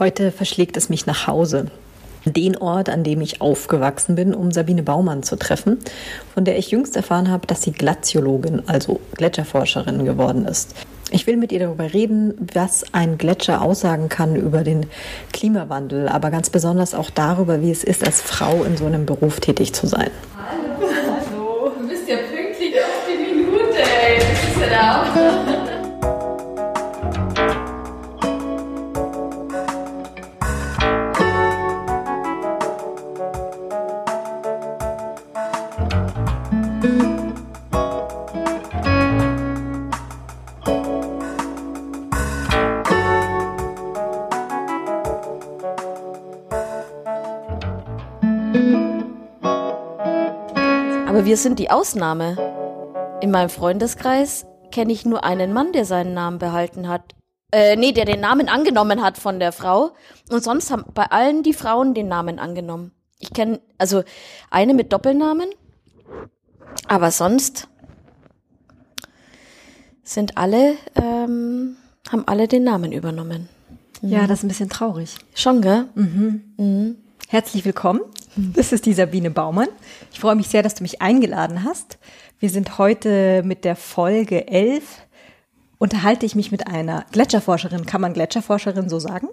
Heute verschlägt es mich nach Hause. Den Ort, an dem ich aufgewachsen bin, um Sabine Baumann zu treffen, von der ich jüngst erfahren habe, dass sie Glaziologin, also Gletscherforscherin geworden ist. Ich will mit ihr darüber reden, was ein Gletscher aussagen kann über den Klimawandel, aber ganz besonders auch darüber, wie es ist, als Frau in so einem Beruf tätig zu sein. Hallo, hallo. Du bist ja pünktlich auf die Minute, ey. Das ist wir sind die Ausnahme. In meinem Freundeskreis kenne ich nur einen Mann, der seinen Namen behalten hat. Äh, nee, der den Namen angenommen hat von der Frau. Und sonst haben bei allen die Frauen den Namen angenommen. Ich kenne, also eine mit Doppelnamen. Aber sonst sind alle, ähm, haben alle den Namen übernommen. Mhm. Ja, das ist ein bisschen traurig. Schon, gell? Mhm. Mhm. Herzlich willkommen. Das ist die Sabine Baumann. Ich freue mich sehr, dass du mich eingeladen hast. Wir sind heute mit der Folge 11. Unterhalte ich mich mit einer Gletscherforscherin. Kann man Gletscherforscherin so sagen?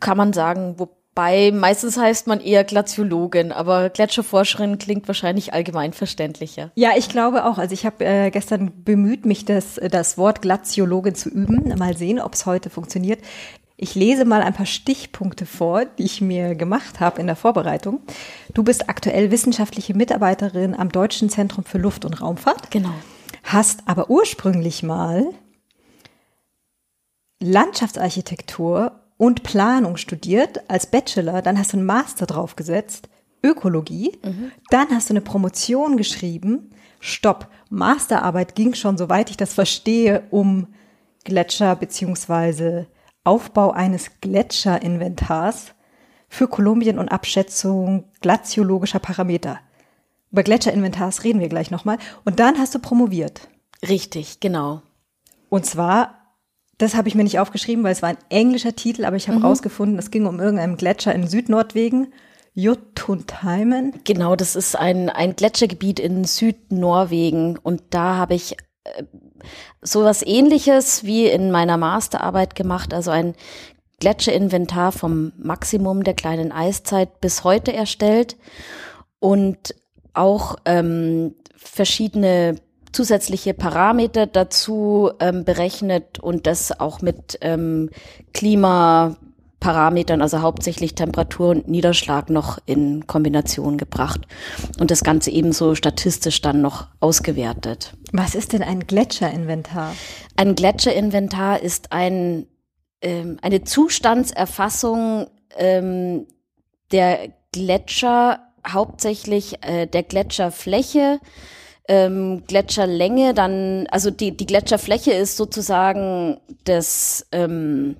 Kann man sagen, wobei meistens heißt man eher Glaziologin, aber Gletscherforscherin klingt wahrscheinlich allgemein verständlicher. Ja, ich glaube auch. Also ich habe äh, gestern bemüht, mich das, das Wort Glaziologin zu üben. Mal sehen, ob es heute funktioniert. Ich lese mal ein paar Stichpunkte vor, die ich mir gemacht habe in der Vorbereitung. Du bist aktuell wissenschaftliche Mitarbeiterin am Deutschen Zentrum für Luft- und Raumfahrt. Genau. Hast aber ursprünglich mal Landschaftsarchitektur und Planung studiert als Bachelor. Dann hast du einen Master draufgesetzt, Ökologie. Mhm. Dann hast du eine Promotion geschrieben. Stopp. Masterarbeit ging schon, soweit ich das verstehe, um Gletscher beziehungsweise Aufbau eines Gletscherinventars für Kolumbien und Abschätzung glaziologischer Parameter. Über Gletscherinventars reden wir gleich nochmal. Und dann hast du promoviert. Richtig, genau. Und zwar, das habe ich mir nicht aufgeschrieben, weil es war ein englischer Titel, aber ich habe mhm. rausgefunden, es ging um irgendeinen Gletscher in Südnordwegen. Jotunheimen. Genau, das ist ein, ein Gletschergebiet in Südnorwegen. Und da habe ich sowas ähnliches wie in meiner Masterarbeit gemacht, also ein Gletscherinventar vom Maximum der kleinen Eiszeit bis heute erstellt und auch ähm, verschiedene zusätzliche Parameter dazu ähm, berechnet und das auch mit ähm, Klima Parametern, also hauptsächlich Temperatur und Niederschlag noch in Kombination gebracht und das Ganze ebenso statistisch dann noch ausgewertet. Was ist denn ein Gletscherinventar? Ein Gletscherinventar ist ein, ähm, eine Zustandserfassung ähm, der Gletscher, hauptsächlich äh, der Gletscherfläche, ähm, Gletscherlänge, dann, also die, die Gletscherfläche ist sozusagen das, ähm,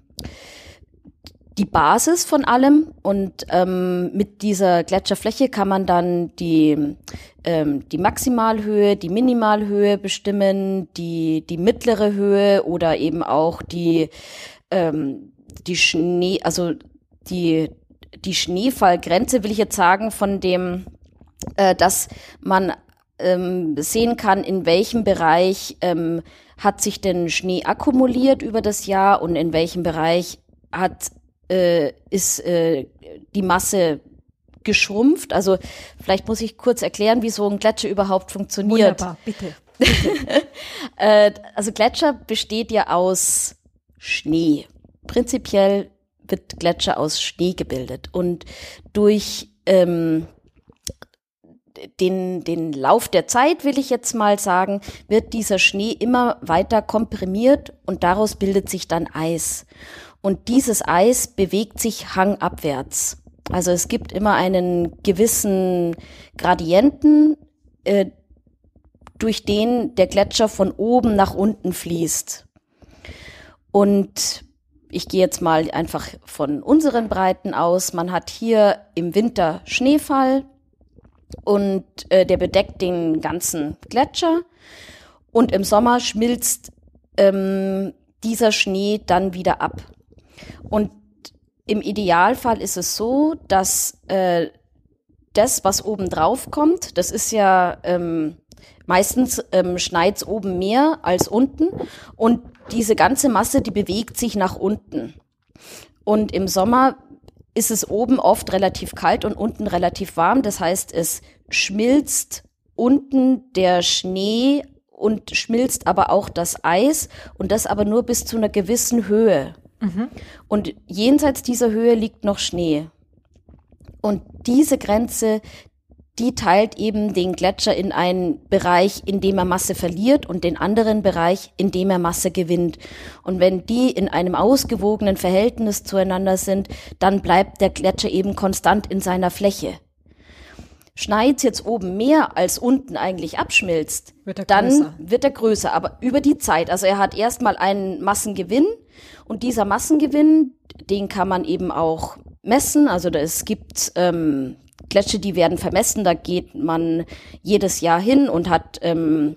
die Basis von allem und ähm, mit dieser Gletscherfläche kann man dann die, ähm, die Maximalhöhe, die Minimalhöhe bestimmen, die, die mittlere Höhe oder eben auch die, ähm, die Schnee, also die, die Schneefallgrenze will ich jetzt sagen, von dem, äh, dass man ähm, sehen kann, in welchem Bereich ähm, hat sich denn Schnee akkumuliert über das Jahr und in welchem Bereich hat äh, ist äh, die Masse geschrumpft. Also vielleicht muss ich kurz erklären, wie so ein Gletscher überhaupt funktioniert. Wunderbar, bitte. bitte. äh, also Gletscher besteht ja aus Schnee. Prinzipiell wird Gletscher aus Schnee gebildet und durch ähm, den, den Lauf der Zeit, will ich jetzt mal sagen, wird dieser Schnee immer weiter komprimiert und daraus bildet sich dann Eis. Und dieses Eis bewegt sich hangabwärts. Also es gibt immer einen gewissen Gradienten, äh, durch den der Gletscher von oben nach unten fließt. Und ich gehe jetzt mal einfach von unseren Breiten aus. Man hat hier im Winter Schneefall und äh, der bedeckt den ganzen Gletscher. Und im Sommer schmilzt ähm, dieser Schnee dann wieder ab. Und im Idealfall ist es so, dass äh, das, was oben drauf kommt, das ist ja ähm, meistens ähm, schneit oben mehr als unten und diese ganze Masse, die bewegt sich nach unten. Und im Sommer ist es oben oft relativ kalt und unten relativ warm. Das heißt, es schmilzt unten der Schnee und schmilzt aber auch das Eis und das aber nur bis zu einer gewissen Höhe. Mhm. Und jenseits dieser Höhe liegt noch Schnee. Und diese Grenze, die teilt eben den Gletscher in einen Bereich, in dem er Masse verliert und den anderen Bereich, in dem er Masse gewinnt. Und wenn die in einem ausgewogenen Verhältnis zueinander sind, dann bleibt der Gletscher eben konstant in seiner Fläche. Schneit jetzt oben mehr als unten eigentlich abschmilzt, wird dann größer. wird er größer, aber über die Zeit. Also er hat erstmal einen Massengewinn und dieser Massengewinn, den kann man eben auch messen. Also es gibt ähm, Gletscher, die werden vermessen. Da geht man jedes Jahr hin und hat ähm,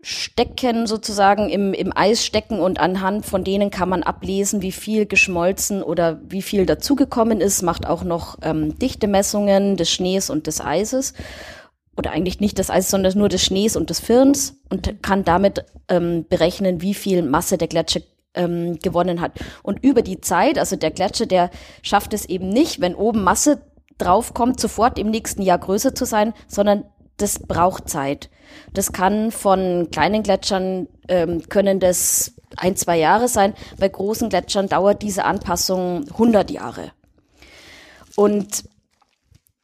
Stecken sozusagen im, im Eis stecken und anhand von denen kann man ablesen, wie viel geschmolzen oder wie viel dazugekommen ist, macht auch noch ähm, Dichtemessungen des Schnees und des Eises oder eigentlich nicht des Eises, sondern nur des Schnees und des Firns und kann damit ähm, berechnen, wie viel Masse der Gletscher ähm, gewonnen hat. Und über die Zeit, also der Gletscher, der schafft es eben nicht, wenn oben Masse draufkommt, sofort im nächsten Jahr größer zu sein, sondern das braucht Zeit. Das kann von kleinen Gletschern, ähm, können das ein, zwei Jahre sein. Bei großen Gletschern dauert diese Anpassung 100 Jahre. Und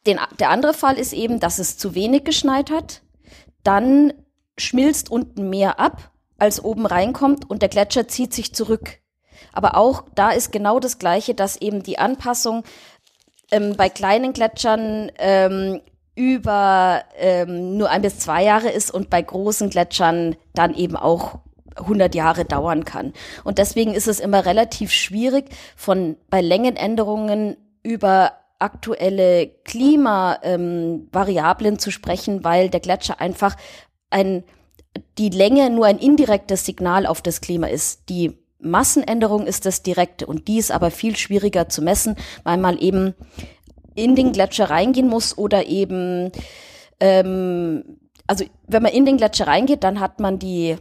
den, der andere Fall ist eben, dass es zu wenig geschneit hat. Dann schmilzt unten mehr ab als oben reinkommt und der Gletscher zieht sich zurück. Aber auch da ist genau das Gleiche, dass eben die Anpassung ähm, bei kleinen Gletschern ähm, über ähm, nur ein bis zwei Jahre ist und bei großen Gletschern dann eben auch 100 Jahre dauern kann. Und deswegen ist es immer relativ schwierig, von bei Längenänderungen über aktuelle Klimavariablen ähm, zu sprechen, weil der Gletscher einfach ein die Länge nur ein indirektes Signal auf das Klima ist. Die Massenänderung ist das direkte und die ist aber viel schwieriger zu messen, weil man eben in den Gletscher reingehen muss oder eben, ähm, also wenn man in den Gletscher reingeht, dann hat man die,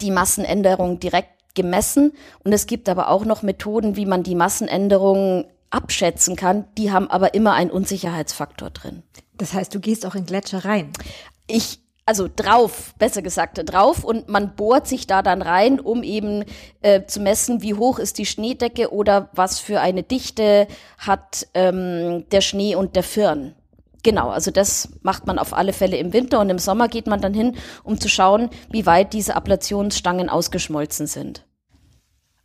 die Massenänderung direkt gemessen und es gibt aber auch noch Methoden, wie man die Massenänderung abschätzen kann, die haben aber immer einen Unsicherheitsfaktor drin. Das heißt, du gehst auch in Gletscher rein? Ich also drauf, besser gesagt, drauf und man bohrt sich da dann rein, um eben äh, zu messen, wie hoch ist die Schneedecke oder was für eine Dichte hat ähm, der Schnee und der Firn. Genau, also das macht man auf alle Fälle im Winter und im Sommer geht man dann hin, um zu schauen, wie weit diese Ablationsstangen ausgeschmolzen sind.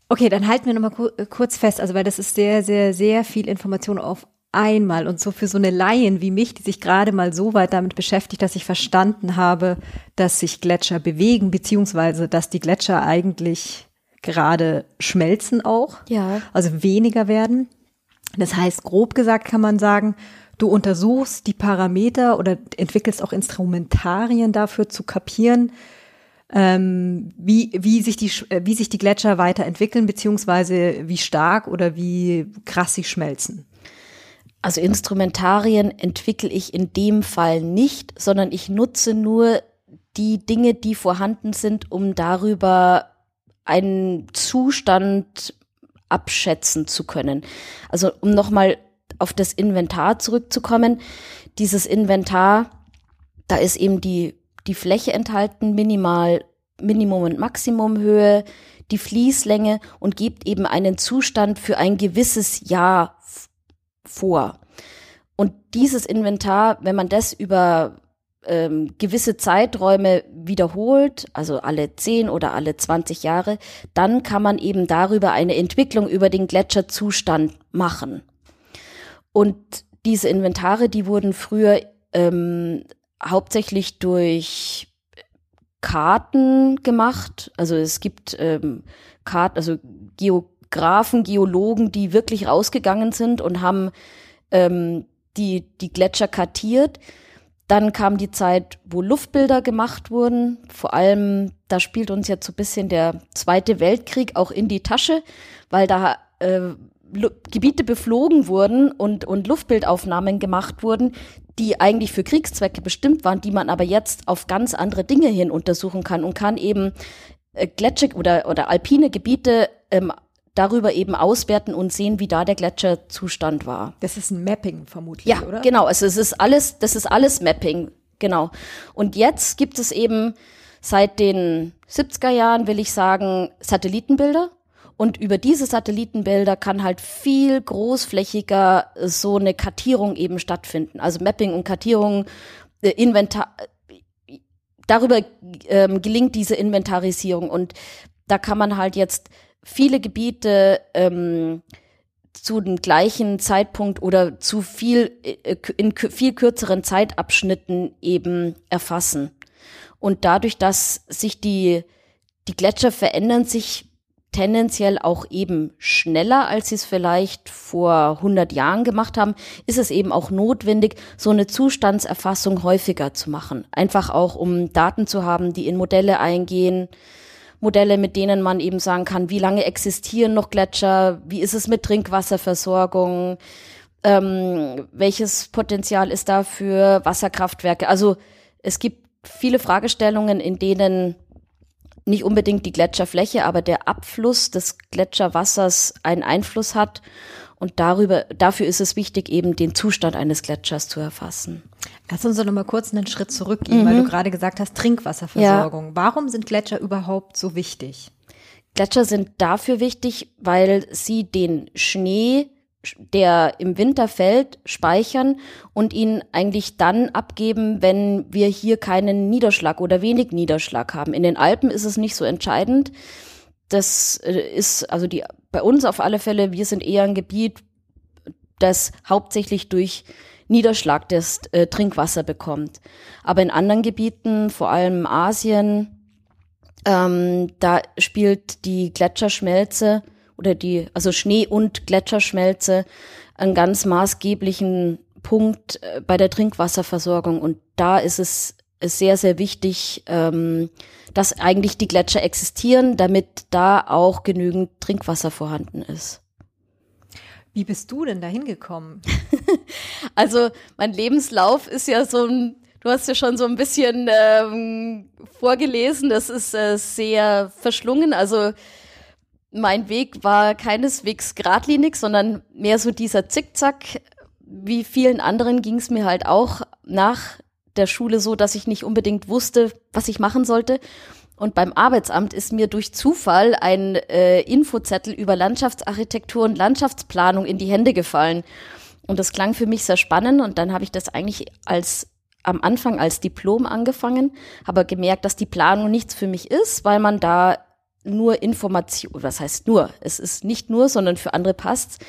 Okay, dann halten wir nochmal kurz fest, also weil das ist sehr, sehr, sehr viel Information auf einmal und so für so eine Laien wie mich, die sich gerade mal so weit damit beschäftigt, dass ich verstanden habe, dass sich Gletscher bewegen, beziehungsweise dass die Gletscher eigentlich gerade schmelzen auch, ja. also weniger werden. Das heißt, grob gesagt kann man sagen, du untersuchst die Parameter oder entwickelst auch Instrumentarien dafür zu kapieren, ähm, wie, wie, sich die, wie sich die Gletscher weiterentwickeln, beziehungsweise wie stark oder wie krass sie schmelzen. Also Instrumentarien entwickle ich in dem Fall nicht, sondern ich nutze nur die Dinge, die vorhanden sind, um darüber einen Zustand abschätzen zu können. Also um nochmal auf das Inventar zurückzukommen. Dieses Inventar, da ist eben die, die Fläche enthalten, minimal, Minimum und Maximumhöhe, die Fließlänge und gibt eben einen Zustand für ein gewisses Jahr vor. Und dieses Inventar, wenn man das über ähm, gewisse Zeiträume wiederholt, also alle 10 oder alle 20 Jahre, dann kann man eben darüber eine Entwicklung über den Gletscherzustand machen. Und diese Inventare, die wurden früher ähm, hauptsächlich durch Karten gemacht. Also es gibt ähm, Karten, also Geo Graphen, Geologen, die wirklich rausgegangen sind und haben ähm, die, die Gletscher kartiert. Dann kam die Zeit, wo Luftbilder gemacht wurden. Vor allem, da spielt uns jetzt so ein bisschen der Zweite Weltkrieg auch in die Tasche, weil da äh, Gebiete beflogen wurden und, und Luftbildaufnahmen gemacht wurden, die eigentlich für Kriegszwecke bestimmt waren, die man aber jetzt auf ganz andere Dinge hin untersuchen kann und kann eben äh, Gletscher oder, oder alpine Gebiete ähm, darüber eben auswerten und sehen, wie da der Gletscherzustand war. Das ist ein Mapping vermutlich, ja, oder? genau. Also es ist alles, das ist alles Mapping, genau. Und jetzt gibt es eben seit den 70er Jahren, will ich sagen, Satellitenbilder. Und über diese Satellitenbilder kann halt viel großflächiger so eine Kartierung eben stattfinden. Also Mapping und Kartierung, äh, Inventar, darüber ähm, gelingt diese Inventarisierung. Und da kann man halt jetzt viele Gebiete ähm, zu dem gleichen Zeitpunkt oder zu viel äh, in viel kürzeren Zeitabschnitten eben erfassen. Und dadurch, dass sich die die Gletscher verändern sich tendenziell auch eben schneller, als sie es vielleicht vor 100 Jahren gemacht haben, ist es eben auch notwendig, so eine Zustandserfassung häufiger zu machen. Einfach auch, um Daten zu haben, die in Modelle eingehen, Modelle, mit denen man eben sagen kann, wie lange existieren noch Gletscher, wie ist es mit Trinkwasserversorgung, ähm, welches Potenzial ist da für Wasserkraftwerke. Also es gibt viele Fragestellungen, in denen nicht unbedingt die Gletscherfläche, aber der Abfluss des Gletscherwassers einen Einfluss hat. Und darüber, dafür ist es wichtig, eben den Zustand eines Gletschers zu erfassen. Lass uns doch noch mal kurz einen Schritt zurückgehen, mhm. weil du gerade gesagt hast, Trinkwasserversorgung. Ja. Warum sind Gletscher überhaupt so wichtig? Gletscher sind dafür wichtig, weil sie den Schnee der im Winter fällt, speichern und ihn eigentlich dann abgeben, wenn wir hier keinen Niederschlag oder wenig Niederschlag haben. In den Alpen ist es nicht so entscheidend. Das äh, ist also die bei uns auf alle Fälle, wir sind eher ein Gebiet, das hauptsächlich durch Niederschlag das äh, Trinkwasser bekommt. Aber in anderen Gebieten, vor allem Asien, ähm, da spielt die Gletscherschmelze oder die, also Schnee und Gletscherschmelze einen ganz maßgeblichen Punkt äh, bei der Trinkwasserversorgung. Und da ist es sehr, sehr wichtig, ähm, dass eigentlich die Gletscher existieren, damit da auch genügend Trinkwasser vorhanden ist. Wie bist du denn da hingekommen? also mein Lebenslauf ist ja so ein, du hast ja schon so ein bisschen ähm, vorgelesen, das ist äh, sehr verschlungen. Also mein Weg war keineswegs geradlinig, sondern mehr so dieser Zickzack. Wie vielen anderen ging es mir halt auch nach der Schule so, dass ich nicht unbedingt wusste, was ich machen sollte. Und beim Arbeitsamt ist mir durch Zufall ein äh, Infozettel über Landschaftsarchitektur und Landschaftsplanung in die Hände gefallen. Und das klang für mich sehr spannend. Und dann habe ich das eigentlich als am Anfang als Diplom angefangen, habe gemerkt, dass die Planung nichts für mich ist, weil man da nur Information, was heißt nur? Es ist nicht nur, sondern für andere passt.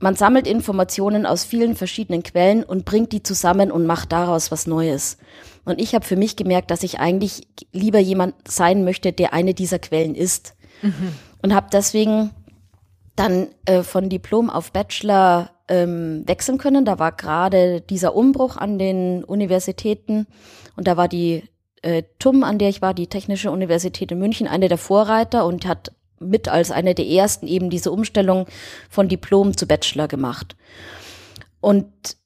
Man sammelt Informationen aus vielen verschiedenen Quellen und bringt die zusammen und macht daraus was Neues. Und ich habe für mich gemerkt, dass ich eigentlich lieber jemand sein möchte, der eine dieser Quellen ist. Mhm. Und habe deswegen dann äh, von Diplom auf Bachelor ähm, wechseln können. Da war gerade dieser Umbruch an den Universitäten und da war die äh, TUM, an der ich war, die Technische Universität in München, eine der Vorreiter und hat mit als eine der ersten eben diese Umstellung von Diplom zu Bachelor gemacht. Und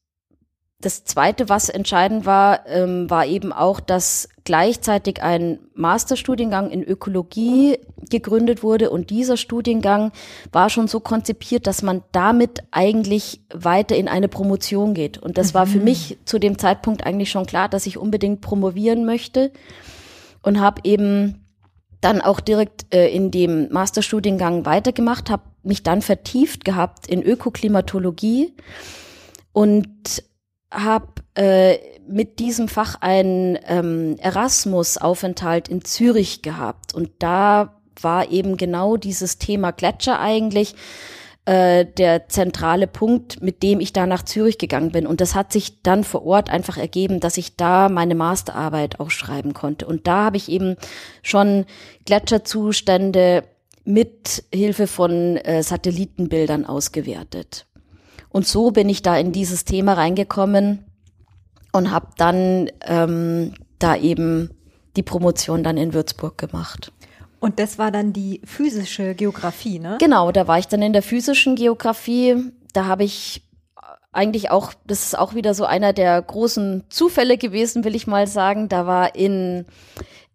das Zweite, was entscheidend war, ähm, war eben auch, dass gleichzeitig ein Masterstudiengang in Ökologie gegründet wurde und dieser Studiengang war schon so konzipiert, dass man damit eigentlich weiter in eine Promotion geht. Und das mhm. war für mhm. mich zu dem Zeitpunkt eigentlich schon klar, dass ich unbedingt promovieren möchte und habe eben dann auch direkt äh, in dem Masterstudiengang weitergemacht, habe mich dann vertieft gehabt in Ökoklimatologie und habe äh, mit diesem Fach einen ähm, Erasmus-Aufenthalt in Zürich gehabt. Und da war eben genau dieses Thema Gletscher eigentlich äh, der zentrale Punkt, mit dem ich da nach Zürich gegangen bin. Und das hat sich dann vor Ort einfach ergeben, dass ich da meine Masterarbeit auch schreiben konnte. Und da habe ich eben schon Gletscherzustände mit Hilfe von äh, Satellitenbildern ausgewertet. Und so bin ich da in dieses Thema reingekommen und habe dann ähm, da eben die Promotion dann in Würzburg gemacht. Und das war dann die physische Geografie, ne? Genau, da war ich dann in der physischen Geografie. Da habe ich eigentlich auch, das ist auch wieder so einer der großen Zufälle gewesen, will ich mal sagen. Da war in,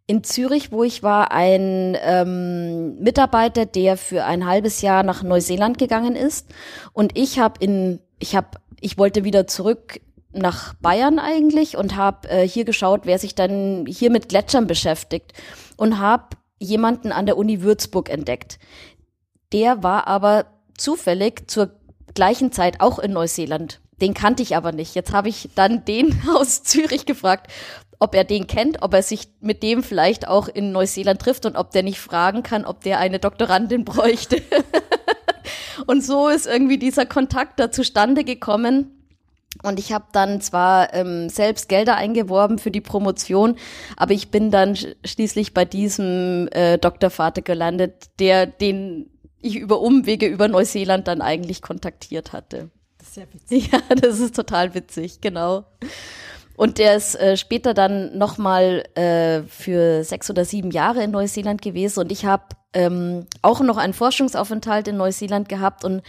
in Zürich, wo ich war, ein ähm, Mitarbeiter, der für ein halbes Jahr nach Neuseeland gegangen ist. Und ich habe in, ich habe, ich wollte wieder zurück nach Bayern eigentlich und habe äh, hier geschaut, wer sich dann hier mit Gletschern beschäftigt und habe jemanden an der Uni Würzburg entdeckt. Der war aber zufällig zur gleichen Zeit auch in Neuseeland. Den kannte ich aber nicht. Jetzt habe ich dann den aus Zürich gefragt, ob er den kennt, ob er sich mit dem vielleicht auch in Neuseeland trifft und ob der nicht fragen kann, ob der eine Doktorandin bräuchte. und so ist irgendwie dieser Kontakt da zustande gekommen. Und ich habe dann zwar ähm, selbst Gelder eingeworben für die Promotion, aber ich bin dann schließlich bei diesem äh, Doktorvater gelandet, der den ich über Umwege über Neuseeland dann eigentlich kontaktiert hatte. Das ist ja witzig. Ja, das ist total witzig, genau. Und der ist äh, später dann nochmal äh, für sechs oder sieben Jahre in Neuseeland gewesen und ich habe ähm, auch noch einen Forschungsaufenthalt in Neuseeland gehabt und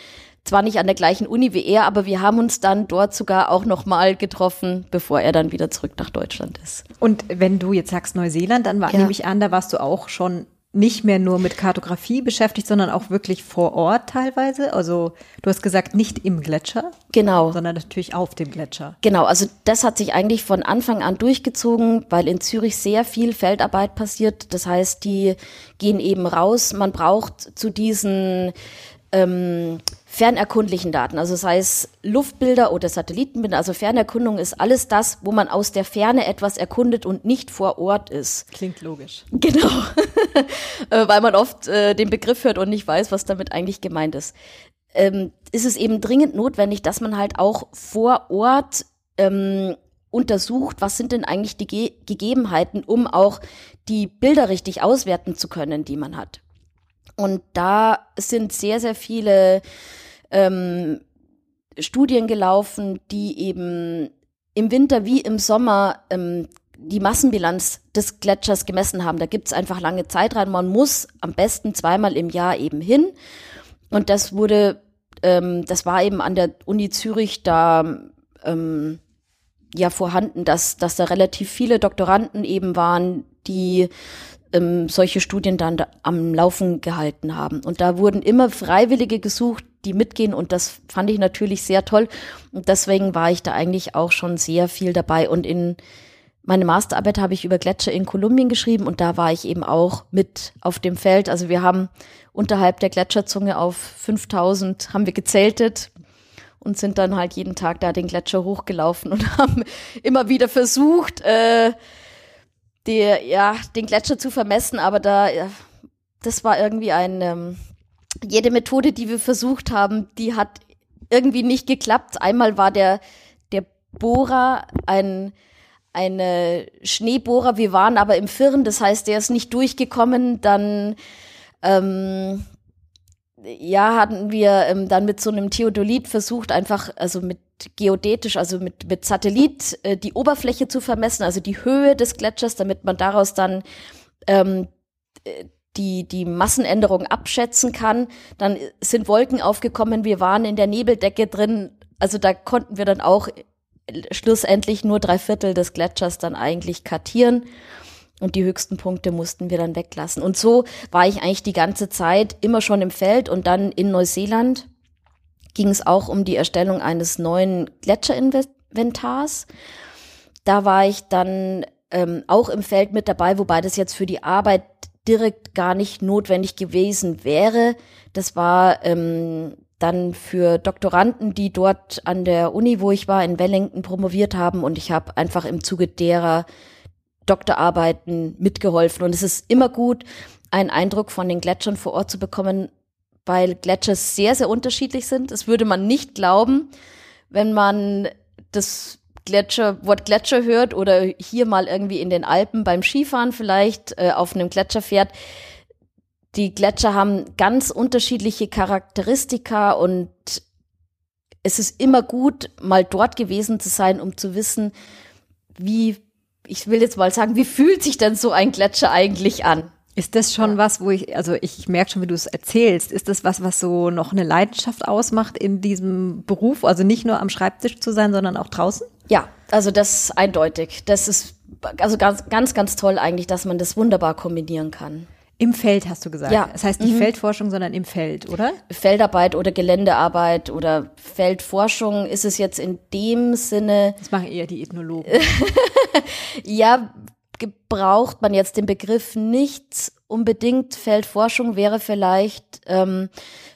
zwar nicht an der gleichen Uni wie er, aber wir haben uns dann dort sogar auch nochmal getroffen, bevor er dann wieder zurück nach Deutschland ist. Und wenn du jetzt sagst Neuseeland, dann war, Ja. nehme ich an, da warst du auch schon nicht mehr nur mit Kartografie beschäftigt, sondern auch wirklich vor Ort teilweise. Also du hast gesagt, nicht im Gletscher, Genau. sondern natürlich auf dem Gletscher. Genau, also das hat sich eigentlich von Anfang an durchgezogen, weil in Zürich sehr viel Feldarbeit passiert. Das heißt, die gehen eben raus. Man braucht zu diesen ähm, fernerkundlichen Daten, also sei es Luftbilder oder Satellitenbilder, also Fernerkundung ist alles das, wo man aus der Ferne etwas erkundet und nicht vor Ort ist. Klingt logisch. Genau, Äh, weil man oft äh, den Begriff hört und nicht weiß, was damit eigentlich gemeint ist. Ähm, ist es eben dringend notwendig, dass man halt auch vor Ort ähm, untersucht, was sind denn eigentlich die Ge Gegebenheiten, um auch die Bilder richtig auswerten zu können, die man hat. Und da sind sehr, sehr viele ähm, Studien gelaufen, die eben im Winter wie im Sommer ähm, die Massenbilanz des Gletschers gemessen haben. Da gibt's einfach lange Zeitreihen. Man muss am besten zweimal im Jahr eben hin. Und das wurde, ähm, das war eben an der Uni Zürich da ähm, ja vorhanden, dass, dass da relativ viele Doktoranden eben waren, die ähm, solche Studien dann da am Laufen gehalten haben. Und da wurden immer Freiwillige gesucht, die mitgehen und das fand ich natürlich sehr toll. Und deswegen war ich da eigentlich auch schon sehr viel dabei. Und in meine Masterarbeit habe ich über Gletscher in Kolumbien geschrieben und da war ich eben auch mit auf dem Feld. Also wir haben unterhalb der Gletscherzunge auf 5000 haben wir gezeltet und sind dann halt jeden Tag da den Gletscher hochgelaufen und haben immer wieder versucht, äh, der, ja, den Gletscher zu vermessen, aber da, das war irgendwie ein, ähm, jede Methode, die wir versucht haben, die hat irgendwie nicht geklappt. Einmal war der, der Bohrer ein, eine Schneebohrer, wir waren aber im Firn, das heißt, der ist nicht durchgekommen, dann, ähm, ja, hatten wir ähm, dann mit so einem Theodolit versucht, einfach, also mit geodätisch, also mit, mit Satellit, äh, die Oberfläche zu vermessen, also die Höhe des Gletschers, damit man daraus dann ähm, äh, die, die Massenänderung abschätzen kann. Dann sind Wolken aufgekommen, wir waren in der Nebeldecke drin, also da konnten wir dann auch schlussendlich nur drei Viertel des Gletschers dann eigentlich kartieren. Und die höchsten Punkte mussten wir dann weglassen. Und so war ich eigentlich die ganze Zeit immer schon im Feld und dann in Neuseeland ging es auch um die Erstellung eines neuen Gletscherinventars. Da war ich dann ähm, auch im Feld mit dabei, wobei das jetzt für die Arbeit direkt gar nicht notwendig gewesen wäre. Das war ähm, dann für Doktoranden, die dort an der Uni, wo ich war, in Wellington promoviert haben und ich habe einfach im Zuge derer Doktorarbeiten mitgeholfen. Und es ist immer gut, einen Eindruck von den Gletschern vor Ort zu bekommen, weil Gletscher sehr, sehr unterschiedlich sind. Das würde man nicht glauben, wenn man das Gletscher, Wort Gletscher hört oder hier mal irgendwie in den Alpen beim Skifahren vielleicht äh, auf einem Gletscher fährt. Die Gletscher haben ganz unterschiedliche Charakteristika und es ist immer gut, mal dort gewesen zu sein, um zu wissen, wie, ich will jetzt mal sagen, wie fühlt sich denn so ein Gletscher eigentlich an? Ist das schon was, wo ich, also ich merke schon, wie du es erzählst, ist das was, was so noch eine Leidenschaft ausmacht in diesem Beruf? Also nicht nur am Schreibtisch zu sein, sondern auch draußen? Ja, also das ist eindeutig. Das ist also ganz, ganz, ganz toll eigentlich, dass man das wunderbar kombinieren kann. Im Feld hast du gesagt. Ja. Das heißt nicht Feldforschung, sondern im Feld, oder? Feldarbeit oder Geländearbeit oder Feldforschung ist es jetzt in dem Sinne, Das machen eher die Ethnologen. ja, gebraucht man jetzt den Begriff nicht unbedingt. Feldforschung wäre vielleicht, ähm,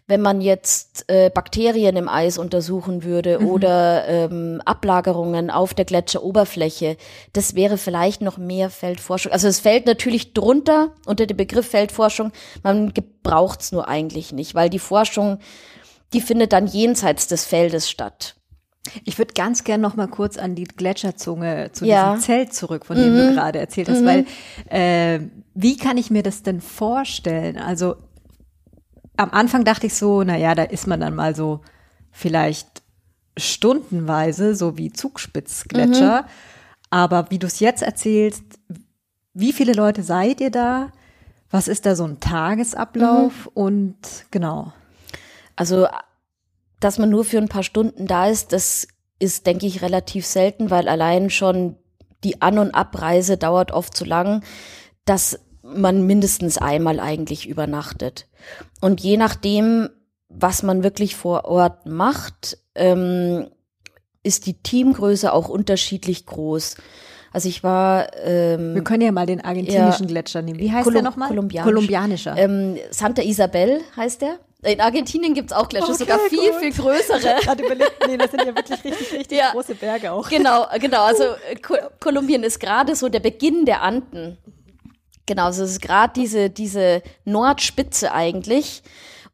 wenn man jetzt äh, Bakterien im Eis untersuchen würde oder ähm, Ablagerungen auf der Gletscheroberfläche. Das wäre vielleicht noch mehr Feldforschung. Also es fällt natürlich drunter unter den Begriff Feldforschung. Man gebraucht es nur eigentlich nicht, weil die Forschung, die findet dann jenseits des Feldes statt. Ich würde ganz gern noch mal kurz an die Gletscherzunge zu Ja. diesem Zelt zurück, von dem du gerade erzählt hast, weil äh, wie kann ich mir das denn vorstellen? Also am Anfang dachte ich so, na ja, da ist man dann mal so vielleicht stundenweise, so wie Zugspitzgletscher. Aber wie du es jetzt erzählst, wie viele Leute seid ihr da? Was ist da so ein Tagesablauf? Und genau. Also, dass man nur für ein paar Stunden da ist, das ist, denke ich, relativ selten, weil allein schon die An- und Abreise dauert oft zu lang, dass man mindestens einmal eigentlich übernachtet. Und je nachdem, was man wirklich vor Ort macht, ähm, ist die Teamgröße auch unterschiedlich groß. Also ich war ähm, Wir können ja mal den argentinischen Ja. Gletscher nehmen. Wie heißt Kolum- der nochmal? kolumbianisch. Kolumbianischer. ähm, Santa Isabel heißt der. In Argentinien gibt's auch Gletscher, Okay, sogar viel, gut. viel größere. gerade überlegt, nee, das sind ja wirklich richtig, richtig Ja. große Berge auch. Genau, genau. Also äh, Ko Kolumbien ist gerade so der Beginn der Anden. Genau, also es ist gerade diese, diese Nordspitze eigentlich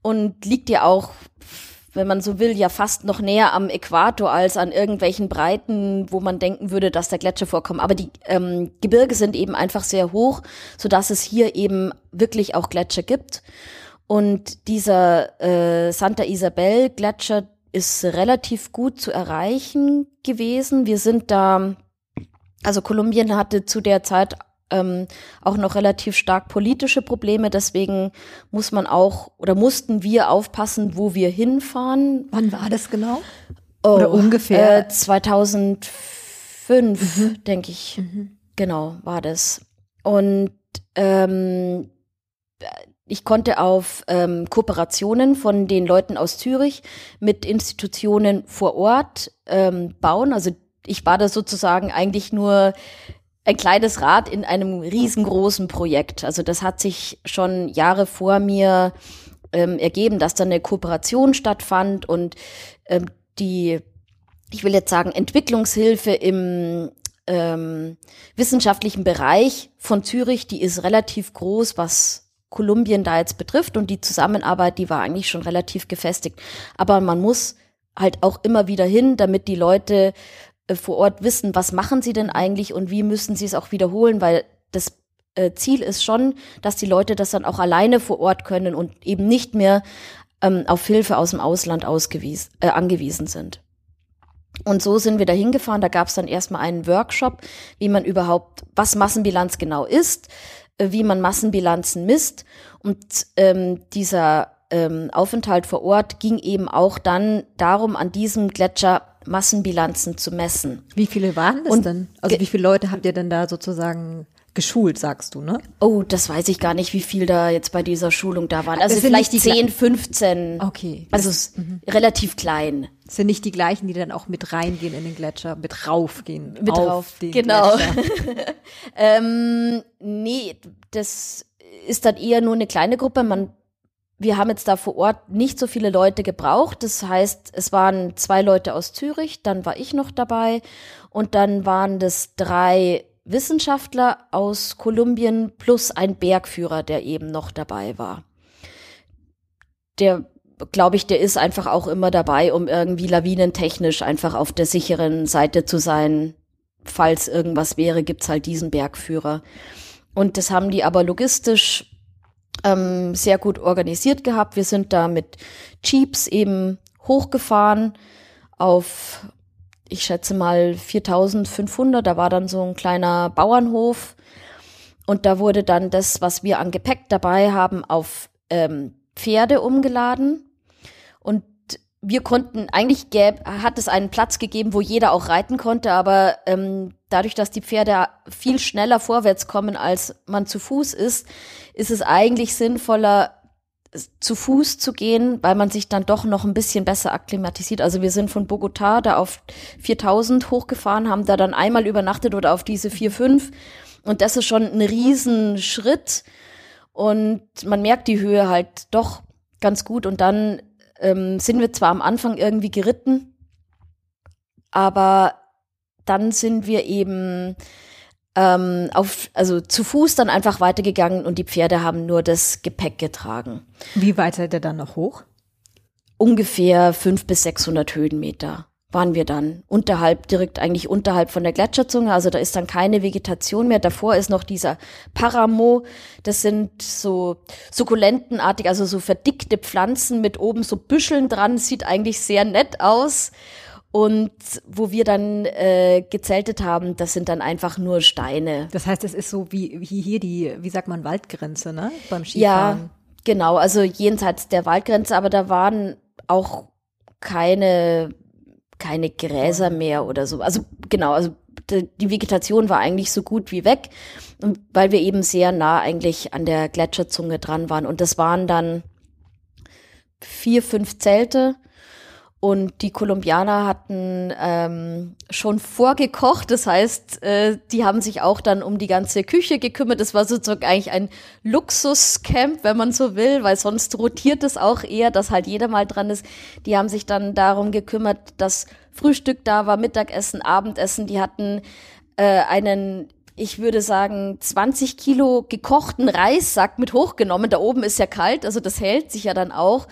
und liegt ja auch, wenn man so will, ja fast noch näher am Äquator als an irgendwelchen Breiten, wo man denken würde, dass da Gletscher vorkommen. Aber die ähm, Gebirge sind eben einfach sehr hoch, sodass es hier eben wirklich auch Gletscher gibt. Und dieser äh, Santa Isabel Gletscher ist relativ gut zu erreichen gewesen. Wir sind da, also Kolumbien hatte zu der Zeit ähm, auch noch relativ stark politische Probleme. Deswegen muss man auch oder mussten wir aufpassen, wo wir hinfahren. Wann war das genau? Oh, Oder ungefähr? Äh, 2005, denke ich. Genau, war das. Und ähm, ich konnte auf ähm, Kooperationen von den Leuten aus Zürich mit Institutionen vor Ort ähm, bauen. Also ich war da sozusagen eigentlich nur ein kleines Rad in einem riesengroßen Projekt. Also das hat sich schon Jahre vor mir ähm, ergeben, dass da eine Kooperation stattfand und ähm, die, ich will jetzt sagen, Entwicklungshilfe im ähm, wissenschaftlichen Bereich von Zürich, die ist relativ groß, was Kolumbien da jetzt betrifft und die Zusammenarbeit, die war eigentlich schon relativ gefestigt. Aber man muss halt auch immer wieder hin, damit die Leute äh, vor Ort wissen, was machen sie denn eigentlich und wie müssen sie es auch wiederholen, weil das äh, Ziel ist schon, dass die Leute das dann auch alleine vor Ort können und eben nicht mehr ähm, auf Hilfe aus dem Ausland ausgewies äh, angewiesen sind. Und so sind wir da hingefahren. Da gab es dann erstmal einen Workshop, wie man überhaupt, was Massenbilanz genau ist, wie man Massenbilanzen misst. Und ähm, dieser ähm, Aufenthalt vor Ort ging eben auch dann darum, an diesem Gletscher Massenbilanzen zu messen. Wie viele waren das Und denn? Also wie viele Leute habt ihr denn da sozusagen geschult, sagst du, ne? Oh, das weiß ich gar nicht, wie viel da jetzt bei dieser Schulung da waren. Also Das vielleicht die 10, 15. Okay. Also es ist relativ klein. Das sind nicht die gleichen, die dann auch mit reingehen in den Gletscher, mit raufgehen. Mit auf rauf, den genau. Gletscher. Ähm, nee, das ist dann eher nur eine kleine Gruppe. Man, wir haben jetzt da vor Ort nicht so viele Leute gebraucht. Das heißt, es waren zwei Leute aus Zürich, dann war ich noch dabei und dann waren das drei Wissenschaftler aus Kolumbien plus ein Bergführer, der eben noch dabei war. Der, glaube ich, der ist einfach auch immer dabei, um irgendwie lawinentechnisch einfach auf der sicheren Seite zu sein, falls irgendwas wäre, gibt's halt diesen Bergführer. Und das haben die aber logistisch ähm, sehr gut organisiert gehabt. Wir sind da mit Jeeps eben hochgefahren auf, ich schätze mal 4500. Da war dann so ein kleiner Bauernhof. Und da wurde dann das, was wir an Gepäck dabei haben, auf ähm, Pferde umgeladen. Und wir konnten, eigentlich gäb, hat es einen Platz gegeben, wo jeder auch reiten konnte, aber ähm, dadurch, dass die Pferde viel schneller vorwärts kommen, als man zu Fuß ist, ist es eigentlich sinnvoller, zu Fuß zu gehen, weil man sich dann doch noch ein bisschen besser akklimatisiert. Also wir sind von Bogota da auf 4000 hochgefahren, haben da dann einmal übernachtet oder auf diese 4, 5 und das ist schon ein Riesenschritt. Und man merkt die Höhe halt doch ganz gut. Und dann ähm, sind wir zwar am Anfang irgendwie geritten, aber dann sind wir eben ähm, auf, also zu Fuß dann einfach weitergegangen und die Pferde haben nur das Gepäck getragen. Wie weit seid ihr dann noch hoch? Ungefähr fünf bis 600 Höhenmeter waren wir dann unterhalb, direkt eigentlich unterhalb von der Gletscherzunge. Also da ist dann keine Vegetation mehr. Davor ist noch dieser Paramo. Das sind so sukkulentenartig, also so verdickte Pflanzen mit oben so Büscheln dran. Sieht eigentlich sehr nett aus. Und wo wir dann äh, gezeltet haben, das sind dann einfach nur Steine. Das heißt, es ist so wie, wie hier die, wie sagt man, Waldgrenze, ne? Beim Skifahren. Ja, genau. Also jenseits der Waldgrenze, aber da waren auch keine, keine Gräser mehr oder so. Also genau, also die Vegetation war eigentlich so gut wie weg, weil wir eben sehr nah eigentlich an der Gletscherzunge dran waren. Und das waren dann vier, fünf Zelte und die Kolumbianer hatten ähm, schon vorgekocht, das heißt, äh, die haben sich auch dann um die ganze Küche gekümmert. Das war sozusagen eigentlich ein Luxuscamp, wenn man so will, weil sonst rotiert es auch eher, dass halt jeder mal dran ist. Die haben sich dann darum gekümmert, dass Frühstück da war, Mittagessen, Abendessen. Die hatten äh, einen ich würde sagen, 20 Kilo gekochten Reissack mit hochgenommen. Da oben ist ja kalt, also das hält sich ja dann auch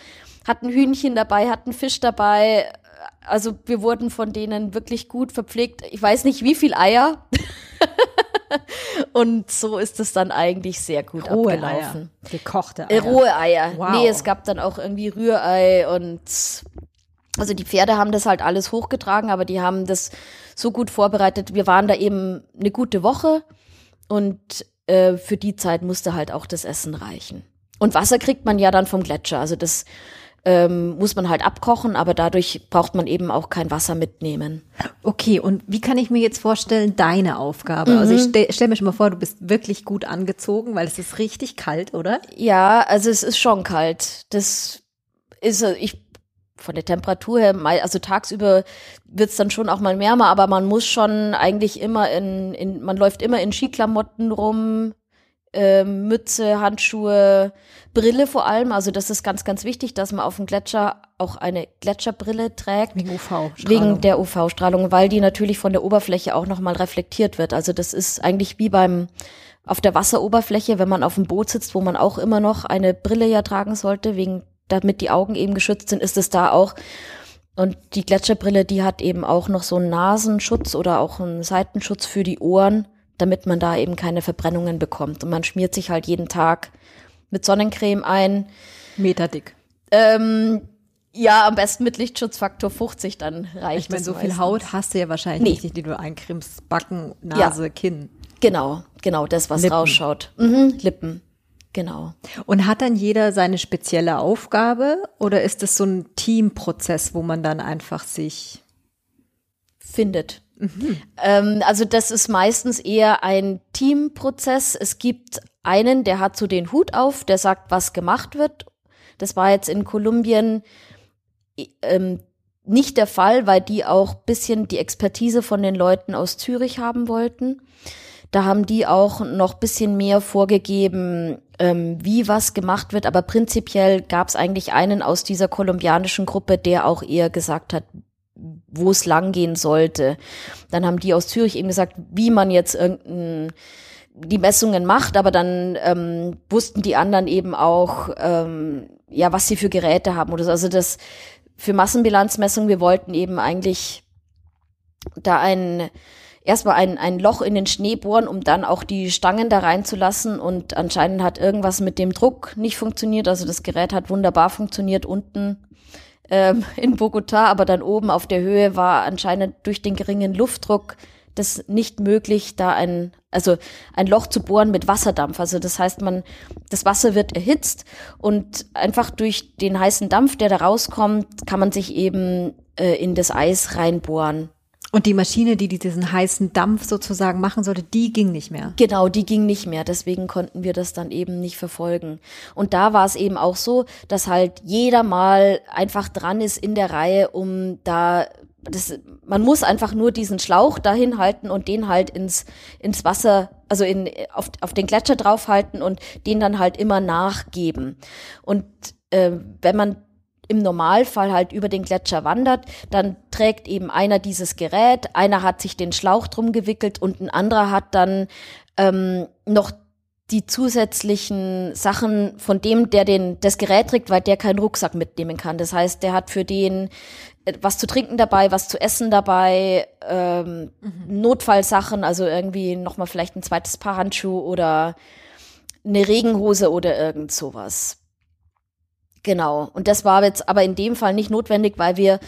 hatten Hühnchen dabei, hatten Fisch dabei. Also wir wurden von denen wirklich gut verpflegt. Ich weiß nicht, wie viel Eier. und so ist es dann eigentlich sehr gut rohe abgelaufen. Eier. Gekochte äh, Eier. rohe Eier. Wow. Nee, es gab dann auch irgendwie Rührei und also die Pferde haben das halt alles hochgetragen, aber die haben das so gut vorbereitet. Wir waren da eben eine gute Woche und äh, für die Zeit musste halt auch das Essen reichen. Und Wasser kriegt man ja dann vom Gletscher. Also das ähm, muss man halt abkochen, aber dadurch braucht man eben auch kein Wasser mitnehmen. Okay, und wie kann ich mir jetzt vorstellen, deine Aufgabe? Mhm. Also ich stell, stell mir schon mal vor, du bist wirklich gut angezogen, weil es ist richtig kalt, oder? Ja, also es ist schon kalt. Das ist, ich von der Temperatur her, also tagsüber wird's dann schon auch mal wärmer, aber man muss schon eigentlich immer in, in man läuft immer in Skiklamotten rum, äh, Mütze, Handschuhe, Brille vor allem. Also das ist ganz, ganz wichtig, dass man auf dem Gletscher auch eine Gletscherbrille trägt. Wegen UV-Strahlung. Wegen der UV-Strahlung, weil die natürlich von der Oberfläche auch nochmal reflektiert wird. Also das ist eigentlich wie beim auf der Wasseroberfläche, wenn man auf dem Boot sitzt, wo man auch immer noch eine Brille ja tragen sollte, wegen damit die Augen eben geschützt sind, ist es da auch. Und die Gletscherbrille, die hat eben auch noch so einen Nasenschutz oder auch einen Seitenschutz für die Ohren damit man da eben keine Verbrennungen bekommt. Und man schmiert sich halt jeden Tag mit Sonnencreme ein. Meter dick. Ähm, ja, am besten mit Lichtschutzfaktor 50, dann reicht Ich meine, so viel Haut hast du ja wahrscheinlich nee. nicht, die du eincremst. Backen, Nase, ja. Kinn. Genau, genau, das, was Lippen. rausschaut. Mhm, Lippen. Genau. Und hat dann jeder seine spezielle Aufgabe oder ist es so ein Teamprozess, wo man dann einfach sich findet? Mhm. Ähm, also das ist meistens eher ein Teamprozess. Es gibt einen, der hat so den Hut auf, der sagt, was gemacht wird. Das war jetzt in Kolumbien ähm, nicht der Fall, weil die auch bisschen die Expertise von den Leuten aus Zürich haben wollten. Da haben die auch noch bisschen mehr vorgegeben, ähm, wie was gemacht wird. Aber prinzipiell gab es eigentlich einen aus dieser kolumbianischen Gruppe, der auch eher gesagt hat, wo es langgehen sollte. Dann haben die aus Zürich eben gesagt, wie man jetzt irgendein die Messungen macht, aber dann ähm, wussten die anderen eben auch, ähm, ja, was sie für Geräte haben oder so. Also das für Massenbilanzmessung, wir wollten eben eigentlich da ein erstmal ein, ein Loch in den Schnee bohren, um dann auch die Stangen da reinzulassen. Und anscheinend hat irgendwas mit dem Druck nicht funktioniert. Also das Gerät hat wunderbar funktioniert unten ähm, in Bogota, aber dann oben auf der Höhe war anscheinend durch den geringen Luftdruck das nicht möglich, da ein, also ein Loch zu bohren mit Wasserdampf. Also das heißt, man, das Wasser wird erhitzt und einfach durch den heißen Dampf, der da rauskommt, kann man sich eben äh, in das Eis reinbohren. Und die Maschine, die diesen heißen Dampf sozusagen machen sollte, die ging nicht mehr. Genau, die ging nicht mehr. Deswegen konnten wir das dann eben nicht verfolgen. Und da war es eben auch so, dass halt jeder mal einfach dran ist in der Reihe, um da das, man muss einfach nur diesen Schlauch dahin halten und den halt ins, ins Wasser, also in, auf, auf den Gletscher draufhalten und den dann halt immer nachgeben. Und äh, wenn man im Normalfall halt über den Gletscher wandert, dann trägt eben einer dieses Gerät, einer hat sich den Schlauch drum gewickelt und ein anderer hat dann ähm, noch die zusätzlichen Sachen von dem, der den, das Gerät trägt, weil der keinen Rucksack mitnehmen kann. Das heißt, der hat für den äh, was zu trinken dabei, was zu essen dabei, ähm, mhm. Notfallsachen, also irgendwie nochmal vielleicht ein zweites Paar Handschuhe oder eine Regenhose oder irgend sowas. Genau. Und das war jetzt aber in dem Fall nicht notwendig, weil wir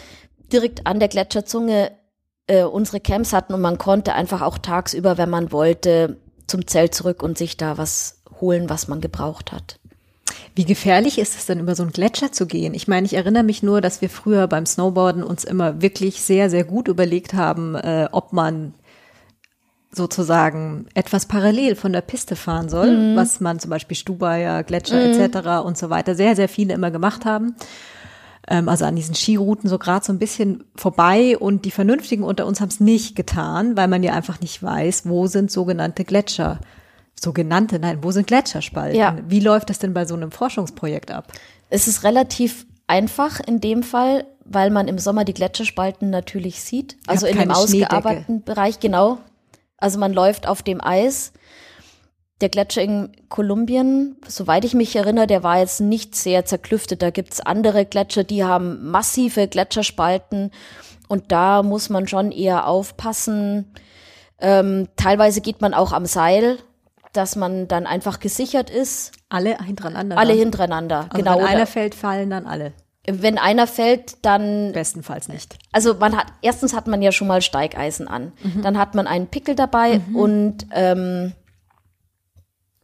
direkt an der Gletscherzunge äh, unsere Camps hatten und man konnte einfach auch tagsüber, wenn man wollte, zum Zelt zurück und sich da was holen, was man gebraucht hat. Wie gefährlich ist es denn, über so einen Gletscher zu gehen? Ich meine, ich erinnere mich nur, dass wir früher beim Snowboarden uns immer wirklich sehr, sehr gut überlegt haben, äh, ob man sozusagen etwas parallel von der Piste fahren soll, mhm. was man zum Beispiel Stubaier, Gletscher mhm. etc. und so weiter sehr, sehr viele immer gemacht haben. Ähm, also an diesen Skirouten so gerade so ein bisschen vorbei und die Vernünftigen unter uns haben es nicht getan, weil man ja einfach nicht weiß, wo sind sogenannte Gletscher. Sogenannte, nein, wo sind Gletscherspalten? Ja. Wie läuft das denn bei so einem Forschungsprojekt ab? Es ist relativ einfach in dem Fall, weil man im Sommer die Gletscherspalten natürlich sieht. Also in dem ausgearbeiteten Bereich, genau. Also man läuft auf dem Eis. Der Gletscher in Kolumbien, soweit ich mich erinnere, der war jetzt nicht sehr zerklüftet. Da gibt's andere Gletscher, die haben massive Gletscherspalten und da muss man schon eher aufpassen. Ähm, teilweise geht man auch am Seil, dass man dann einfach gesichert ist. Alle hintereinander. Alle hintereinander, also genau. Wenn einer fällt, fallen dann alle wenn einer fällt, dann. Bestenfalls nicht. Also man hat, erstens hat man ja schon mal Steigeisen an. Mhm. Dann hat man einen Pickel dabei mhm. und ähm,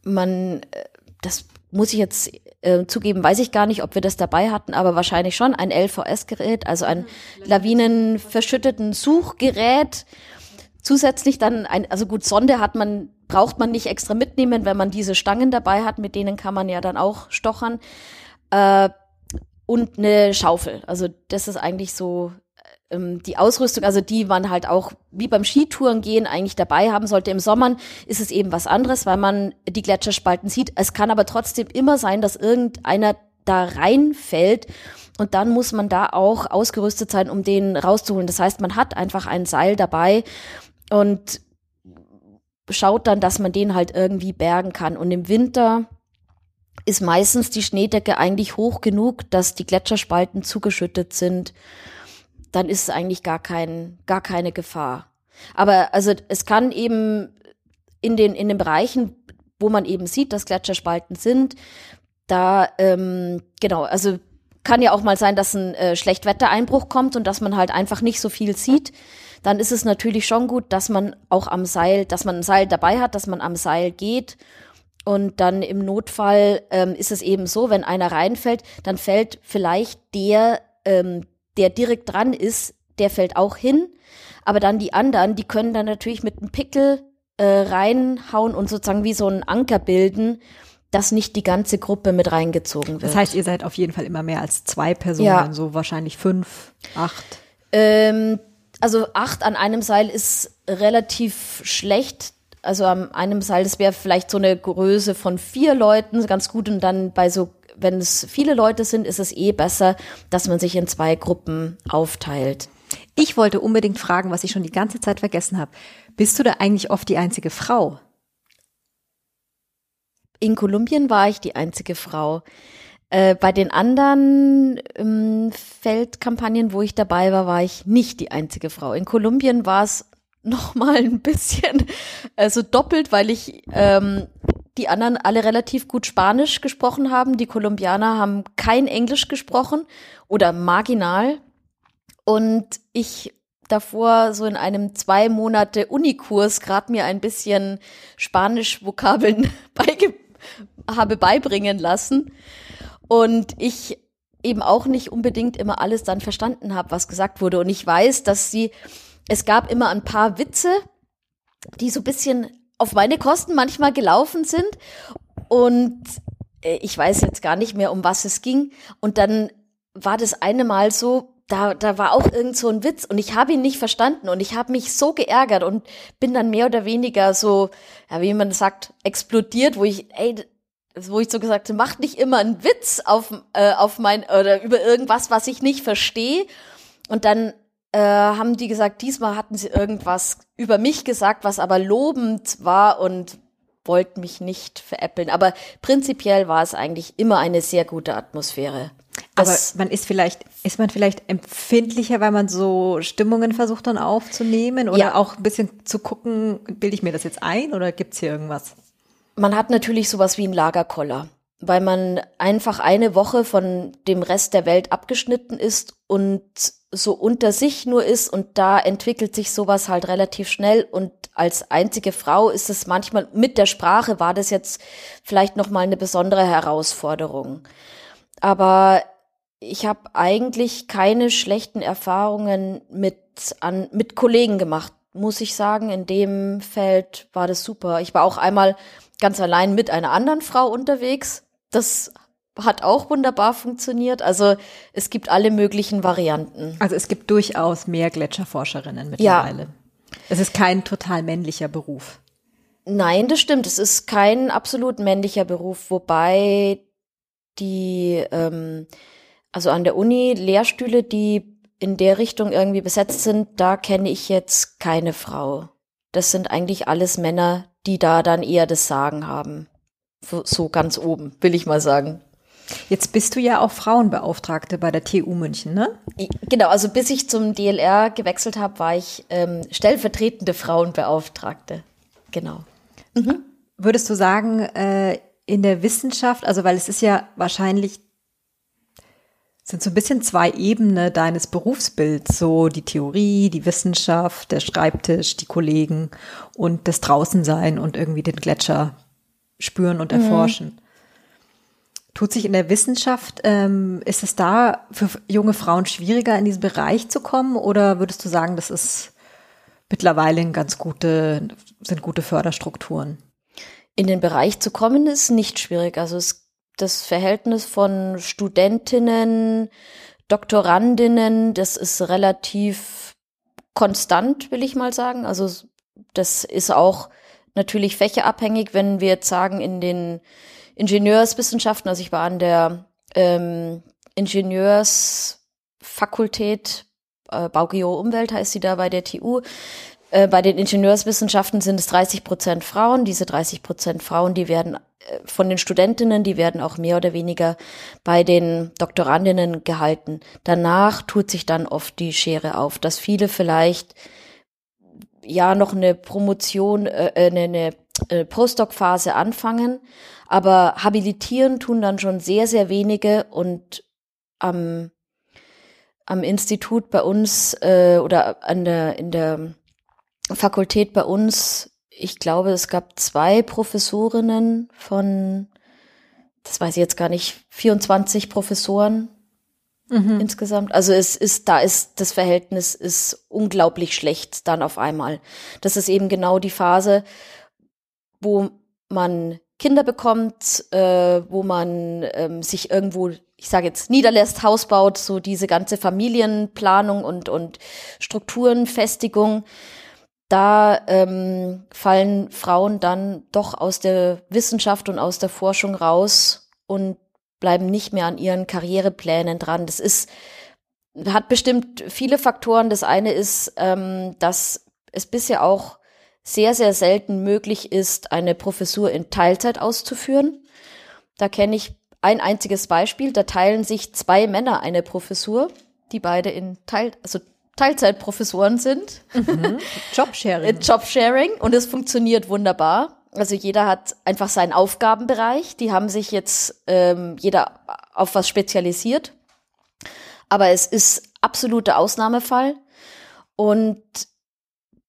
man, äh, das muss ich jetzt äh, zugeben, weiß ich gar nicht, ob wir das dabei hatten, aber wahrscheinlich schon ein LVS-Gerät, also ein lawinenverschütteten Suchgerät. Zusätzlich dann ein, also gut, Sonde hat man, braucht man nicht extra mitnehmen, wenn man diese Stangen dabei hat, mit denen kann man ja dann auch stochern. Äh, und eine Schaufel. Also das ist eigentlich so ähm, die Ausrüstung, also die man halt auch wie beim Skitouren gehen eigentlich dabei haben sollte. Im Sommer ist es eben was anderes, weil man die Gletscherspalten sieht. Es kann aber trotzdem immer sein, dass irgendeiner da reinfällt und dann muss man da auch ausgerüstet sein, um den rauszuholen. Das heißt, man hat einfach ein Seil dabei und schaut dann, dass man den halt irgendwie bergen kann. Und im Winter ist meistens die Schneedecke eigentlich hoch genug, dass die Gletscherspalten zugeschüttet sind. Dann ist es eigentlich gar kein, gar keine Gefahr. Aber also es kann eben in den, in den Bereichen, wo man eben sieht, dass Gletscherspalten sind, da, ähm, genau, also kann ja auch mal sein, dass ein äh, Schlechtwettereinbruch kommt und dass man halt einfach nicht so viel sieht. Dann ist es natürlich schon gut, dass man auch am Seil, dass man ein Seil dabei hat, dass man am Seil geht und dann im Notfall ähm, ist es eben so, wenn einer reinfällt, dann fällt vielleicht der, ähm, der direkt dran ist, der fällt auch hin. Aber dann die anderen, die können dann natürlich mit einem Pickel äh, reinhauen und sozusagen wie so einen Anker bilden, dass nicht die ganze Gruppe mit reingezogen wird. Das heißt, ihr seid auf jeden Fall immer mehr als zwei Personen, ja. so wahrscheinlich fünf, acht. Ähm, also acht an einem Seil ist relativ schlecht also an einem Seil, das wäre vielleicht so eine Größe von vier Leuten ganz gut und dann bei so, wenn es viele Leute sind, ist es eh besser, dass man sich in zwei Gruppen aufteilt. Ich wollte unbedingt fragen, was ich schon die ganze Zeit vergessen habe. Bist du da eigentlich oft die einzige Frau? In Kolumbien war ich die einzige Frau. Äh, bei den anderen ähm, Feldkampagnen, wo ich dabei war, war ich nicht die einzige Frau. In Kolumbien war es noch mal ein bisschen, also doppelt, weil ich ähm, die anderen alle relativ gut Spanisch gesprochen haben. Die Kolumbianer haben kein Englisch gesprochen oder marginal. Und ich davor so in einem zwei Monate Unikurs gerade mir ein bisschen Spanisch-Vokabeln beige habe beibringen lassen und ich eben auch nicht unbedingt immer alles dann verstanden habe, was gesagt wurde. Und ich weiß, dass sie, es gab immer ein paar Witze, die so ein bisschen auf meine Kosten manchmal gelaufen sind. Und äh, ich weiß jetzt gar nicht mehr, um was es ging. Und dann war das eine Mal so, da, da war auch irgend so ein Witz und ich habe ihn nicht verstanden und ich habe mich so geärgert und bin dann mehr oder weniger so, ja, wie man sagt, explodiert, wo ich, ey, wo ich so gesagt habe, macht nicht immer einen Witz auf, äh, auf mein, oder über irgendwas, was ich nicht verstehe. Und dann äh, haben die gesagt, diesmal hatten sie irgendwas über mich gesagt, was aber lobend war und wollten mich nicht veräppeln. Aber prinzipiell war es eigentlich immer eine sehr gute Atmosphäre. Aber man ist vielleicht, ist man vielleicht empfindlicher, weil man so Stimmungen versucht dann aufzunehmen oder Ja. auch ein bisschen zu gucken, bilde ich mir das jetzt ein oder gibt's hier irgendwas? man hat natürlich sowas wie einen Lagerkoller, weil man einfach eine Woche von dem Rest der Welt abgeschnitten ist und so unter sich nur ist und da entwickelt sich sowas halt relativ schnell und als einzige Frau ist es manchmal mit der Sprache war das jetzt vielleicht noch mal eine besondere Herausforderung. Aber ich habe eigentlich keine schlechten Erfahrungen mit an mit Kollegen gemacht, muss ich sagen. In dem Feld war das super. Ich war auch einmal ganz allein mit einer anderen Frau unterwegs. Das hat auch wunderbar funktioniert. Also es gibt alle möglichen Varianten. Also es gibt durchaus mehr Gletscherforscherinnen mittlerweile. Es ist kein total männlicher Beruf. Nein, das stimmt. Es ist kein absolut männlicher Beruf, wobei die, ähm, also an der Uni Lehrstühle, die in der Richtung irgendwie besetzt sind, da kenne ich jetzt keine Frau. Das sind eigentlich alles Männer, die da dann eher das Sagen haben. So, so ganz oben, will ich mal sagen. Jetzt bist du ja auch Frauenbeauftragte bei der TU München, ne? Genau, also bis ich zum DLR gewechselt habe, war ich ähm, stellvertretende Frauenbeauftragte. Genau. Würdest du sagen, äh, in der Wissenschaft, also weil es ist ja wahrscheinlich, sind so ein bisschen zwei Ebenen deines Berufsbilds, so die Theorie, die Wissenschaft, der Schreibtisch, die Kollegen und das Draußensein und irgendwie den Gletscher spüren und erforschen. Tut sich in der Wissenschaft, ähm, ist es da für junge Frauen schwieriger, in diesen Bereich zu kommen oder würdest du sagen, das ist mittlerweile ein ganz gute, sind gute Förderstrukturen? in den Bereich zu kommen, ist nicht schwierig. Also es, das Verhältnis von Studentinnen, Doktorandinnen, das ist relativ konstant, will ich mal sagen. Also das ist auch natürlich fächerabhängig, wenn wir jetzt sagen, in den Ingenieurswissenschaften, also ich war an der ähm, Ingenieursfakultät, äh, Baugeo Umwelt heißt sie da bei der TU, äh, bei den Ingenieurswissenschaften sind es 30 Prozent Frauen. Diese 30 Prozent Frauen, die werden äh, von den Studentinnen, die werden auch mehr oder weniger bei den Doktorandinnen gehalten. Danach tut sich dann oft die Schere auf, dass viele vielleicht ja noch eine Promotion, äh, äh, eine, eine äh, Postdoc-Phase anfangen, aber habilitieren tun dann schon sehr, sehr wenige und am, am Institut bei uns äh, oder an der, in der Fakultät bei uns, ich glaube, es gab zwei Professorinnen von, das weiß ich jetzt gar nicht, 24 Professoren insgesamt. Also es ist, da ist, das Verhältnis ist unglaublich schlecht dann auf einmal. Das ist eben genau die Phase, wo man Kinder bekommt, äh, wo man ähm, sich irgendwo, ich sage jetzt, niederlässt, Haus baut, so diese ganze Familienplanung und, und Strukturenfestigung da ähm, fallen Frauen dann doch aus der Wissenschaft und aus der Forschung raus und bleiben nicht mehr an ihren Karriereplänen dran. Das ist, hat bestimmt viele Faktoren. Das eine ist, ähm, dass es bisher auch sehr, sehr selten möglich ist, eine Professur in Teilzeit auszuführen. Da kenne ich ein einziges Beispiel. Da teilen sich zwei Männer eine Professur, die beide in Teil, also Teilzeitprofessoren sind. Jobsharing. Jobsharing und es funktioniert wunderbar. Also jeder hat einfach seinen Aufgabenbereich. Die haben sich jetzt ähm, jeder auf was spezialisiert. Aber es ist absoluter Ausnahmefall. Und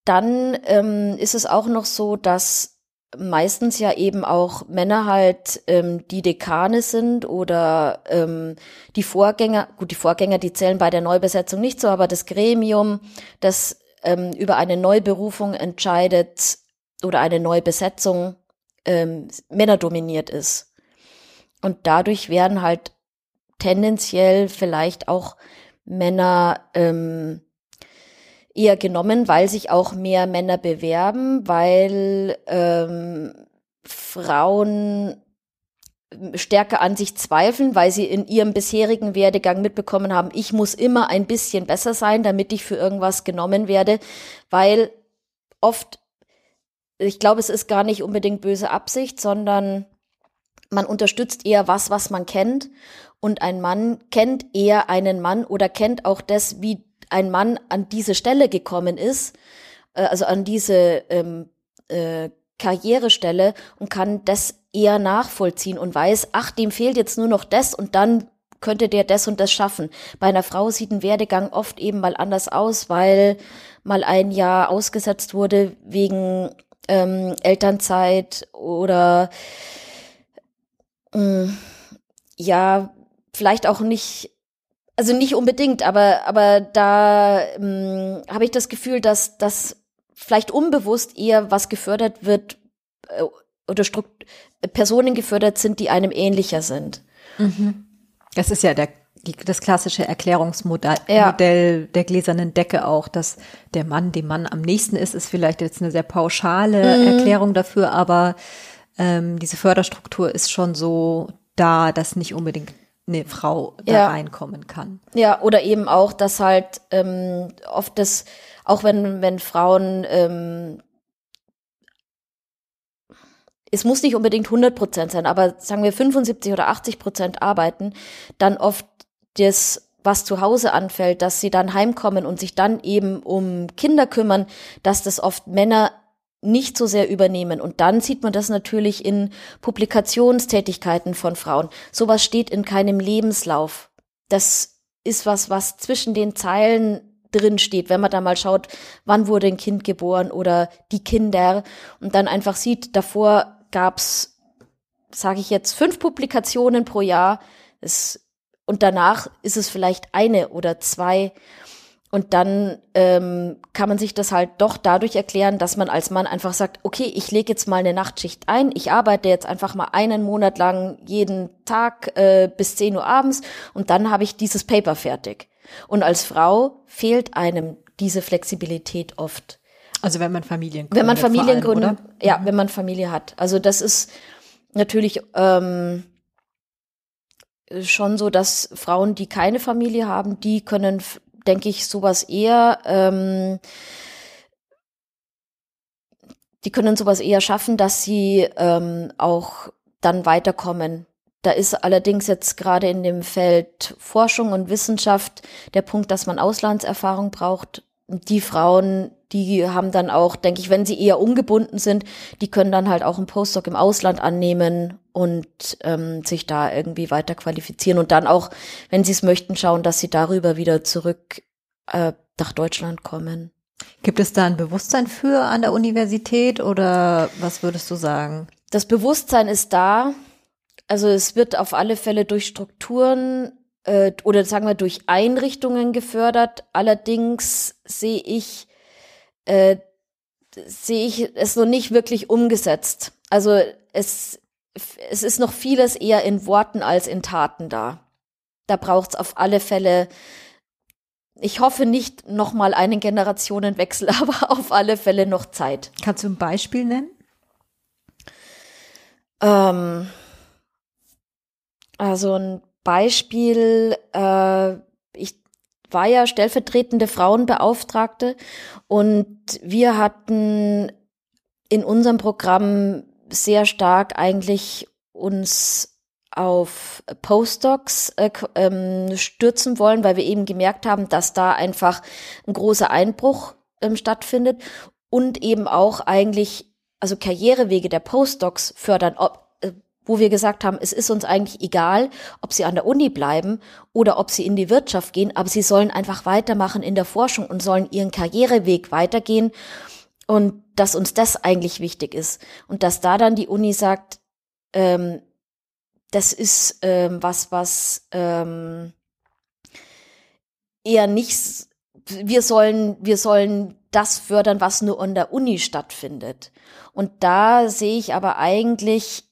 dann ähm, ist es auch noch so, dass meistens ja eben auch Männer halt ähm, die Dekane sind oder ähm, die Vorgänger, gut, die Vorgänger, die zählen bei der Neubesetzung nicht so, aber das Gremium, das ähm, über eine Neuberufung entscheidet oder eine Neubesetzung ähm, männerdominiert ist. Und dadurch werden halt tendenziell vielleicht auch Männer ähm, eher genommen, weil sich auch mehr Männer bewerben, weil ähm, Frauen stärker an sich zweifeln, weil sie in ihrem bisherigen Werdegang mitbekommen haben, ich muss immer ein bisschen besser sein, damit ich für irgendwas genommen werde, weil oft, ich glaube, es ist gar nicht unbedingt böse Absicht, sondern man unterstützt eher was, was man kennt. Und ein Mann kennt eher einen Mann oder kennt auch das, wie ein Mann an diese Stelle gekommen ist, äh, also an diese ähm, äh, Karrierestelle und kann das eher nachvollziehen und weiß, ach, dem fehlt jetzt nur noch das und dann könnte der das und das schaffen. Bei einer Frau sieht ein Werdegang oft eben mal anders aus, weil mal ein Jahr ausgesetzt wurde wegen ähm, Elternzeit oder ähm, ja, vielleicht auch nicht also nicht unbedingt, aber, aber da ähm, habe ich das Gefühl, dass das vielleicht unbewusst eher was gefördert wird äh, oder Strukt Personen gefördert sind, die einem ähnlicher sind. Mhm. Das ist ja der, das klassische Erklärungsmodell ja. der gläsernen Decke auch, dass der Mann dem Mann am nächsten ist, ist vielleicht jetzt eine sehr pauschale mhm. Erklärung dafür, aber ähm, diese Förderstruktur ist schon so da, dass nicht unbedingt eine Frau da ja. reinkommen kann. Ja, oder eben auch, dass halt ähm, oft das, auch wenn, wenn Frauen, ähm, es muss nicht unbedingt 100 Prozent sein, aber sagen wir 75 oder 80 Prozent arbeiten, dann oft das was zu Hause anfällt, dass sie dann heimkommen und sich dann eben um Kinder kümmern, dass das oft Männer nicht so sehr übernehmen. Und dann sieht man das natürlich in Publikationstätigkeiten von Frauen. Sowas steht in keinem Lebenslauf. Das ist was, was zwischen den Zeilen drin steht, wenn man da mal schaut, wann wurde ein Kind geboren oder die Kinder und dann einfach sieht, davor gab's, sage ich jetzt, fünf Publikationen pro Jahr. Es, und danach ist es vielleicht eine oder zwei. Und dann ähm, kann man sich das halt doch dadurch erklären, dass man als Mann einfach sagt, okay, ich lege jetzt mal eine Nachtschicht ein, ich arbeite jetzt einfach mal einen Monat lang jeden Tag äh, bis 10 Uhr abends und dann habe ich dieses Paper fertig. Und als Frau fehlt einem diese Flexibilität oft. Also wenn man Familien gründet. Wenn man Familien gründet, ja, mhm. wenn man Familie hat. Also das ist natürlich ähm, schon so, dass Frauen, die keine Familie haben, die können denke ich, sowas eher, ähm, die können sowas eher schaffen, dass sie ähm, auch dann weiterkommen. Da ist allerdings jetzt gerade in dem Feld Forschung und Wissenschaft der Punkt, dass man Auslandserfahrung braucht. Die Frauen, die haben dann auch, denke ich, wenn sie eher ungebunden sind, die können dann halt auch einen Postdoc im Ausland annehmen und ähm, sich da irgendwie weiter qualifizieren und dann auch, wenn sie es möchten, schauen, dass sie darüber wieder zurück äh, nach Deutschland kommen. Gibt es da ein Bewusstsein für an der Universität oder was würdest du sagen? Das Bewusstsein ist da. Also es wird auf alle Fälle durch Strukturen äh, oder sagen wir durch Einrichtungen gefördert. Allerdings sehe ich äh, sehe ich es noch nicht wirklich umgesetzt. Also es es ist noch vieles eher in Worten als in Taten da. Da braucht es auf alle Fälle, ich hoffe nicht nochmal einen Generationenwechsel, aber auf alle Fälle noch Zeit. Kannst du ein Beispiel nennen? Ähm, also ein Beispiel, äh, ich war ja stellvertretende Frauenbeauftragte und wir hatten in unserem Programm sehr stark eigentlich uns auf Postdocs äh, ähm, stürzen wollen, weil wir eben gemerkt haben, dass da einfach ein großer Einbruch ähm, stattfindet und eben auch eigentlich, also Karrierewege der Postdocs fördern, ob, äh, wo wir gesagt haben, es ist uns eigentlich egal, ob sie an der Uni bleiben oder ob sie in die Wirtschaft gehen, aber sie sollen einfach weitermachen in der Forschung und sollen ihren Karriereweg weitergehen und dass uns das eigentlich wichtig ist und dass da dann die Uni sagt, ähm, das ist ähm, was, was ähm, eher nicht, wir sollen, wir sollen das fördern, was nur an der Uni stattfindet. Und da sehe ich aber eigentlich,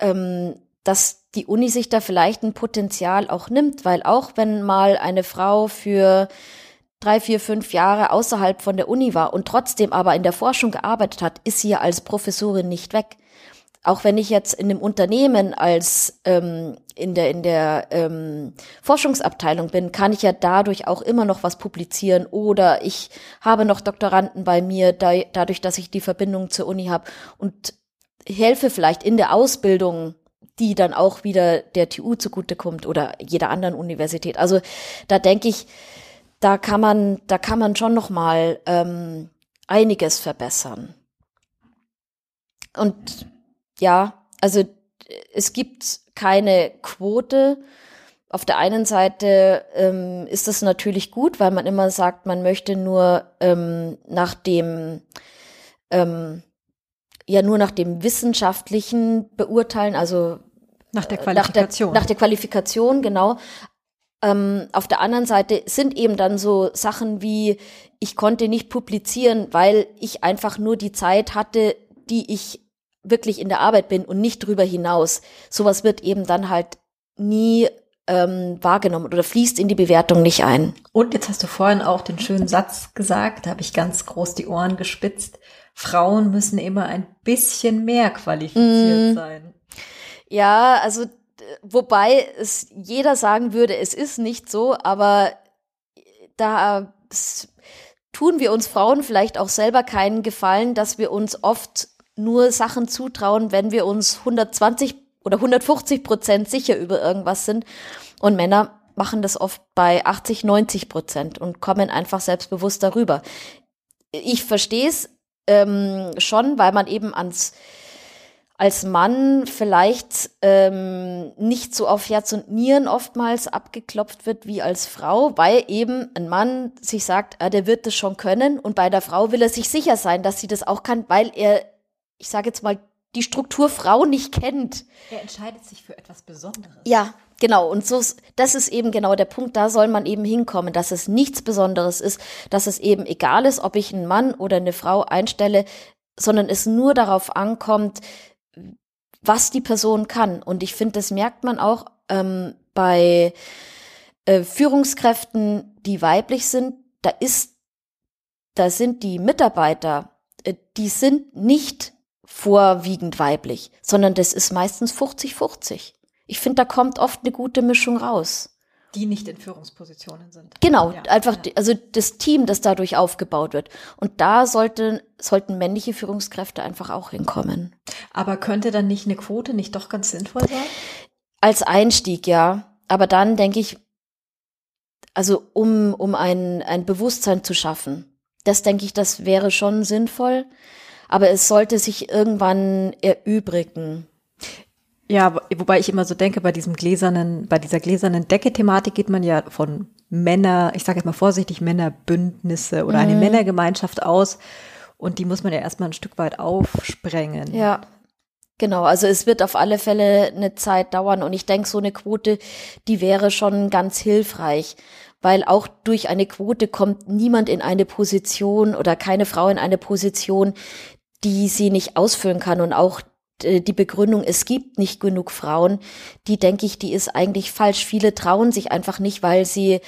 ähm, dass die Uni sich da vielleicht ein Potenzial auch nimmt, weil auch wenn mal eine Frau für drei, vier, fünf Jahre außerhalb von der Uni war und trotzdem aber in der Forschung gearbeitet hat, ist sie ja als Professorin nicht weg auch wenn ich jetzt in einem Unternehmen als ähm, in der in der ähm, Forschungsabteilung bin, kann ich ja dadurch auch immer noch was publizieren oder ich habe noch Doktoranden bei mir, da, dadurch, dass ich die Verbindung zur Uni habe und helfe vielleicht in der Ausbildung, die dann auch wieder der TU zugutekommt oder jeder anderen Universität. Also da denke ich, da kann man da kann man schon noch mal ähm, einiges verbessern. Und ja, also es gibt keine Quote. Auf der einen Seite ähm, ist das natürlich gut, weil man immer sagt, man möchte nur ähm, nach dem ähm, ja nur nach dem wissenschaftlichen beurteilen, also nach der Qualifikation. Nach der, nach der Qualifikation, genau. Ähm, auf der anderen Seite sind eben dann so Sachen wie, ich konnte nicht publizieren, weil ich einfach nur die Zeit hatte, die ich wirklich in der Arbeit bin und nicht drüber hinaus, sowas wird eben dann halt nie ähm, wahrgenommen oder fließt in die Bewertung nicht ein. Und jetzt hast du vorhin auch den schönen Satz gesagt, da habe ich ganz groß die Ohren gespitzt. Frauen müssen immer ein bisschen mehr qualifiziert mm. sein. Ja, also wobei es jeder sagen würde, es ist nicht so, aber da tun wir uns Frauen vielleicht auch selber keinen Gefallen, dass wir uns oft nur Sachen zutrauen, wenn wir uns 120 oder 150 Prozent sicher über irgendwas sind. Und Männer machen das oft bei 80, 90 Prozent und kommen einfach selbstbewusst darüber. Ich verstehe es ähm, schon, weil man eben ans als Mann vielleicht ähm, nicht so auf Herz und Nieren oftmals abgeklopft wird wie als Frau, weil eben ein Mann sich sagt, ah, der wird das schon können und bei der Frau will er sich sicher sein, dass sie das auch kann, weil er ich sage jetzt mal, die Struktur Frau nicht kennt. Er entscheidet sich für etwas Besonderes. Ja, genau. Und so, das ist eben genau der Punkt. Da soll man eben hinkommen, dass es nichts Besonderes ist, dass es eben egal ist, ob ich einen Mann oder eine Frau einstelle, sondern es nur darauf ankommt, was die Person kann. Und ich finde, das merkt man auch ähm, bei äh, Führungskräften, die weiblich sind. Da ist, da sind die Mitarbeiter, äh, die sind nicht vorwiegend weiblich, sondern das ist meistens 50-50. Ich finde, da kommt oft eine gute Mischung raus. Die nicht in Führungspositionen sind. Genau, ja, einfach, ja. also das Team, das dadurch aufgebaut wird. Und da sollte, sollten männliche Führungskräfte einfach auch hinkommen. Aber könnte dann nicht eine Quote nicht doch ganz sinnvoll sein? Als Einstieg, ja. Aber dann denke ich, also um, um ein, ein Bewusstsein zu schaffen, das denke ich, das wäre schon sinnvoll aber es sollte sich irgendwann erübrigen. Ja, wobei ich immer so denke, bei diesem gläsernen, bei dieser gläsernen Decke-Thematik geht man ja von Männer, ich sage jetzt mal vorsichtig, Männerbündnisse oder eine mhm. Männergemeinschaft aus. Und die muss man ja erstmal ein Stück weit aufsprengen. Ja. Genau, also es wird auf alle Fälle eine Zeit dauern und ich denke, so eine Quote, die wäre schon ganz hilfreich, weil auch durch eine Quote kommt niemand in eine Position oder keine Frau in eine Position, die sie nicht ausfüllen kann und auch die Begründung, es gibt nicht genug Frauen, die denke ich, die ist eigentlich falsch. Viele trauen sich einfach nicht, weil sie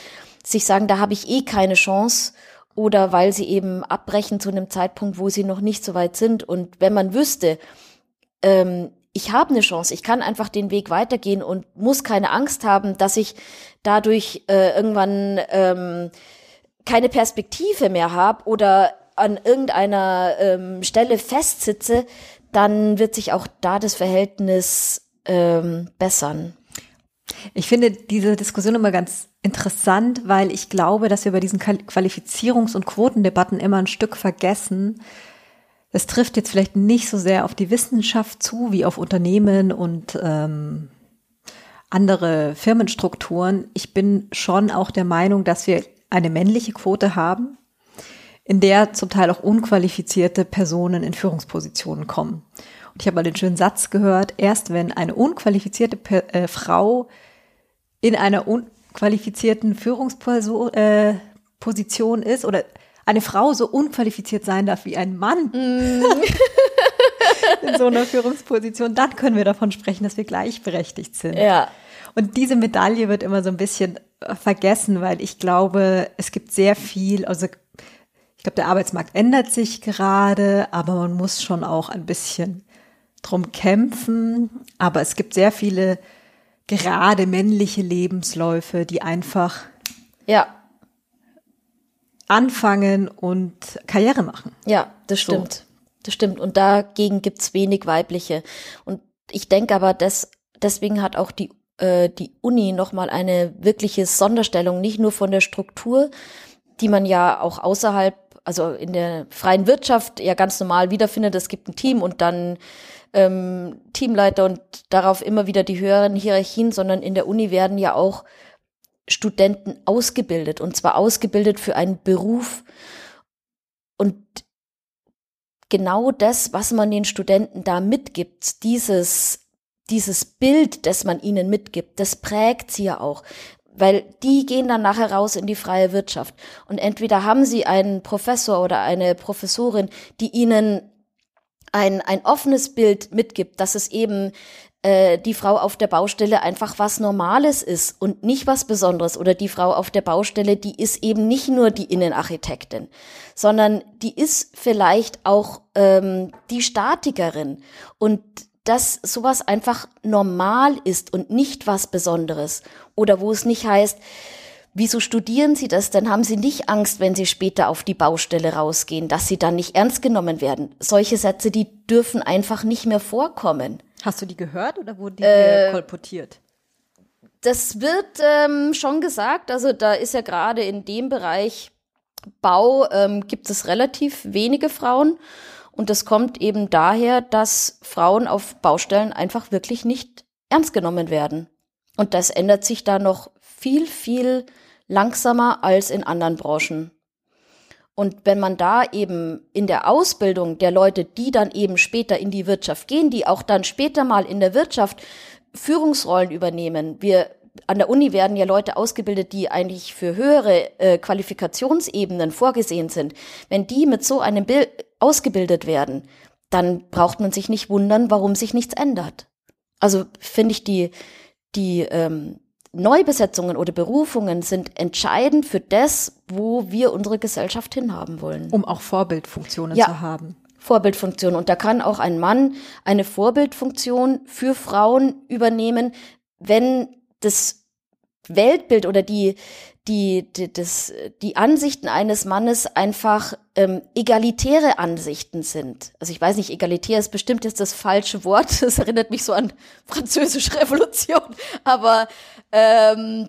sich sagen, da habe ich eh keine Chance oder weil sie eben abbrechen zu einem Zeitpunkt, wo sie noch nicht so weit sind. Und wenn man wüsste, ähm, ich habe eine Chance, ich kann einfach den Weg weitergehen und muss keine Angst haben, dass ich dadurch äh, irgendwann ähm, keine Perspektive mehr habe oder an irgendeiner ähm, Stelle festsitze, dann wird sich auch da das Verhältnis ähm, bessern. Ich finde diese Diskussion immer ganz interessant, weil ich glaube, dass wir bei diesen Qualifizierungs- und Quotendebatten immer ein Stück vergessen, Es trifft jetzt vielleicht nicht so sehr auf die Wissenschaft zu wie auf Unternehmen und ähm, andere Firmenstrukturen. Ich bin schon auch der Meinung, dass wir eine männliche Quote haben, in der zum Teil auch unqualifizierte Personen in Führungspositionen kommen. Und ich habe mal den schönen Satz gehört, erst wenn eine unqualifizierte per äh, Frau in einer unqualifizierten Führungsposition äh, Position ist oder eine Frau so unqualifiziert sein darf wie ein Mann mm. in so einer Führungsposition, dann können wir davon sprechen, dass wir gleichberechtigt sind. Ja. Und diese Medaille wird immer so ein bisschen äh, vergessen, weil ich glaube, es gibt sehr viel, also ich glaube, der Arbeitsmarkt ändert sich gerade, aber man muss schon auch ein bisschen drum kämpfen. Aber es gibt sehr viele gerade männliche Lebensläufe, die einfach ja. anfangen und Karriere machen. Ja, das stimmt. So. Das stimmt. Und dagegen gibt's wenig weibliche. Und ich denke aber, dass deswegen hat auch die äh, die Uni nochmal eine wirkliche Sonderstellung, nicht nur von der Struktur, die man ja auch außerhalb, also in der freien Wirtschaft ja ganz normal wiederfindet. Es gibt ein Team und dann ähm, Teamleiter und darauf immer wieder die höheren Hierarchien, sondern in der Uni werden ja auch Studenten ausgebildet und zwar ausgebildet für einen Beruf. Und genau das, was man den Studenten da mitgibt, dieses dieses Bild, das man ihnen mitgibt, das prägt sie ja auch. Weil die gehen dann nachher raus in die freie Wirtschaft. Und entweder haben sie einen Professor oder eine Professorin, die ihnen ein, ein offenes Bild mitgibt, dass es eben äh, die Frau auf der Baustelle einfach was Normales ist und nicht was Besonderes. Oder die Frau auf der Baustelle, die ist eben nicht nur die Innenarchitektin, sondern die ist vielleicht auch ähm, die Statikerin. Und dass sowas einfach normal ist und nicht was Besonderes. Oder wo es nicht heißt, wieso studieren Sie das? Dann haben Sie nicht Angst, wenn Sie später auf die Baustelle rausgehen, dass Sie dann nicht ernst genommen werden. Solche Sätze, die dürfen einfach nicht mehr vorkommen. Hast du die gehört oder wurden die äh, kolportiert? Das wird ähm, schon gesagt. Also da ist ja gerade in dem Bereich Bau ähm, gibt es relativ wenige Frauen. Und das kommt eben daher, dass Frauen auf Baustellen einfach wirklich nicht ernst genommen werden. Und das ändert sich da noch viel, viel langsamer als in anderen Branchen. Und wenn man da eben in der Ausbildung der Leute, die dann eben später in die Wirtschaft gehen, die auch dann später mal in der Wirtschaft Führungsrollen übernehmen, wir an der Uni werden ja Leute ausgebildet, die eigentlich für höhere äh, Qualifikationsebenen vorgesehen sind. Wenn die mit so einem Bild ausgebildet werden, dann braucht man sich nicht wundern, warum sich nichts ändert. Also finde ich die, die ähm, Neubesetzungen oder Berufungen sind entscheidend für das, wo wir unsere Gesellschaft hinhaben wollen. Um auch Vorbildfunktionen ja, zu haben. Vorbildfunktion. Und da kann auch ein Mann eine Vorbildfunktion für Frauen übernehmen, wenn das Weltbild oder die, die, die, das, die Ansichten eines Mannes einfach ähm, egalitäre Ansichten sind. Also ich weiß nicht, egalitär ist bestimmt jetzt das falsche Wort. Das erinnert mich so an französische Revolution. Aber ähm,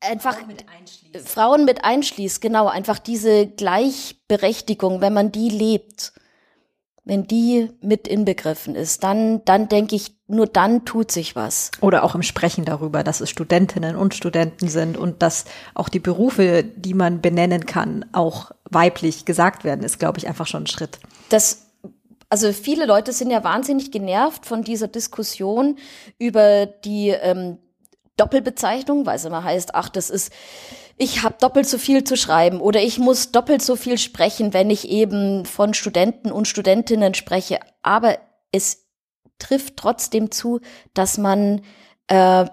einfach Frauen mit einschließt. Frauen mit einschließt, genau, einfach diese Gleichberechtigung, wenn man die lebt wenn die mit inbegriffen ist, dann, dann denke ich, nur dann tut sich was. Oder auch im Sprechen darüber, dass es Studentinnen und Studenten sind und dass auch die Berufe, die man benennen kann, auch weiblich gesagt werden, ist, glaube ich, einfach schon ein Schritt. Das also viele Leute sind ja wahnsinnig genervt von dieser Diskussion über die ähm, Doppelbezeichnung, weil es immer heißt, ach, das ist ich habe doppelt so viel zu schreiben oder ich muss doppelt so viel sprechen, wenn ich eben von Studenten und Studentinnen spreche. Aber es trifft trotzdem zu, dass man äh,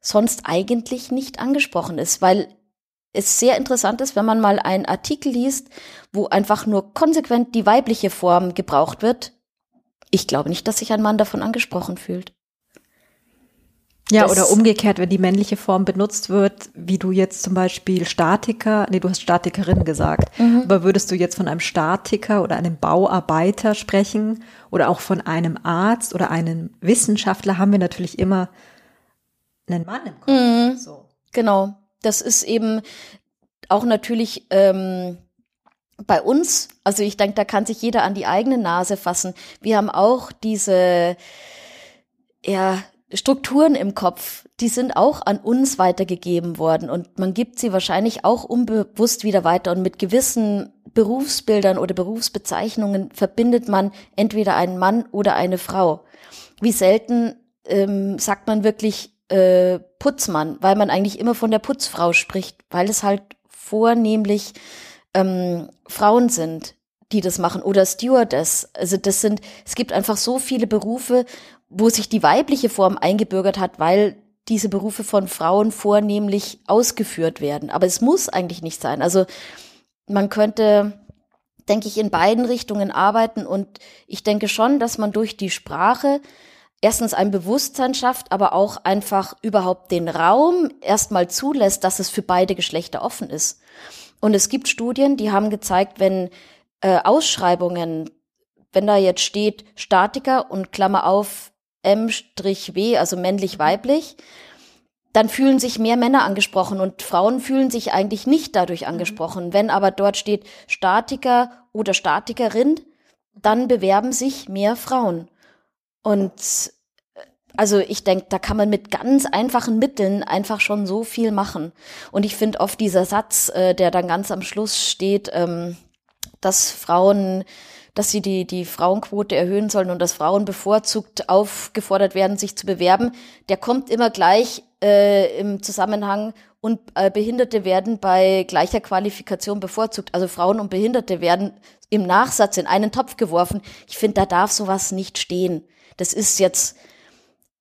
sonst eigentlich nicht angesprochen ist, weil es sehr interessant ist, wenn man mal einen Artikel liest, wo einfach nur konsequent die weibliche Form gebraucht wird. Ich glaube nicht, dass sich ein Mann davon angesprochen fühlt. Ja, oder umgekehrt, wenn die männliche Form benutzt wird, wie du jetzt zum Beispiel Statiker, nee, du hast Statikerin gesagt, mhm. aber würdest du jetzt von einem Statiker oder einem Bauarbeiter sprechen oder auch von einem Arzt oder einem Wissenschaftler, haben wir natürlich immer einen Mann im Kopf. Mhm. So. Genau, das ist eben auch natürlich ähm, bei uns, also ich denke, da kann sich jeder an die eigene Nase fassen. Wir haben auch diese ja, Strukturen im Kopf, die sind auch an uns weitergegeben worden und man gibt sie wahrscheinlich auch unbewusst wieder weiter und mit gewissen Berufsbildern oder Berufsbezeichnungen verbindet man entweder einen Mann oder eine Frau. Wie selten ähm, sagt man wirklich äh, Putzmann, weil man eigentlich immer von der Putzfrau spricht, weil es halt vornehmlich ähm, Frauen sind, die das machen oder Stewardess. Also das sind, es gibt einfach so viele Berufe, wo sich die weibliche Form eingebürgert hat, weil diese Berufe von Frauen vornehmlich ausgeführt werden. Aber es muss eigentlich nicht sein. Also man könnte, denke ich, in beiden Richtungen arbeiten und ich denke schon, dass man durch die Sprache erstens ein Bewusstsein schafft, aber auch einfach überhaupt den Raum erstmal zulässt, dass es für beide Geschlechter offen ist. Und es gibt Studien, die haben gezeigt, wenn äh, Ausschreibungen, wenn da jetzt steht Statiker und Klammer auf M-W, also männlich-weiblich, dann fühlen sich mehr Männer angesprochen und Frauen fühlen sich eigentlich nicht dadurch angesprochen. Mhm. Wenn aber dort steht Statiker oder Statikerin, dann bewerben sich mehr Frauen. Und also ich denke, da kann man mit ganz einfachen Mitteln einfach schon so viel machen. Und ich finde oft dieser Satz, äh, der dann ganz am Schluss steht, ähm, dass Frauen dass sie die, die Frauenquote erhöhen sollen und dass Frauen bevorzugt aufgefordert werden, sich zu bewerben, der kommt immer gleich äh, im Zusammenhang und äh, Behinderte werden bei gleicher Qualifikation bevorzugt. Also Frauen und Behinderte werden im Nachsatz in einen Topf geworfen. Ich finde, da darf sowas nicht stehen. Das ist jetzt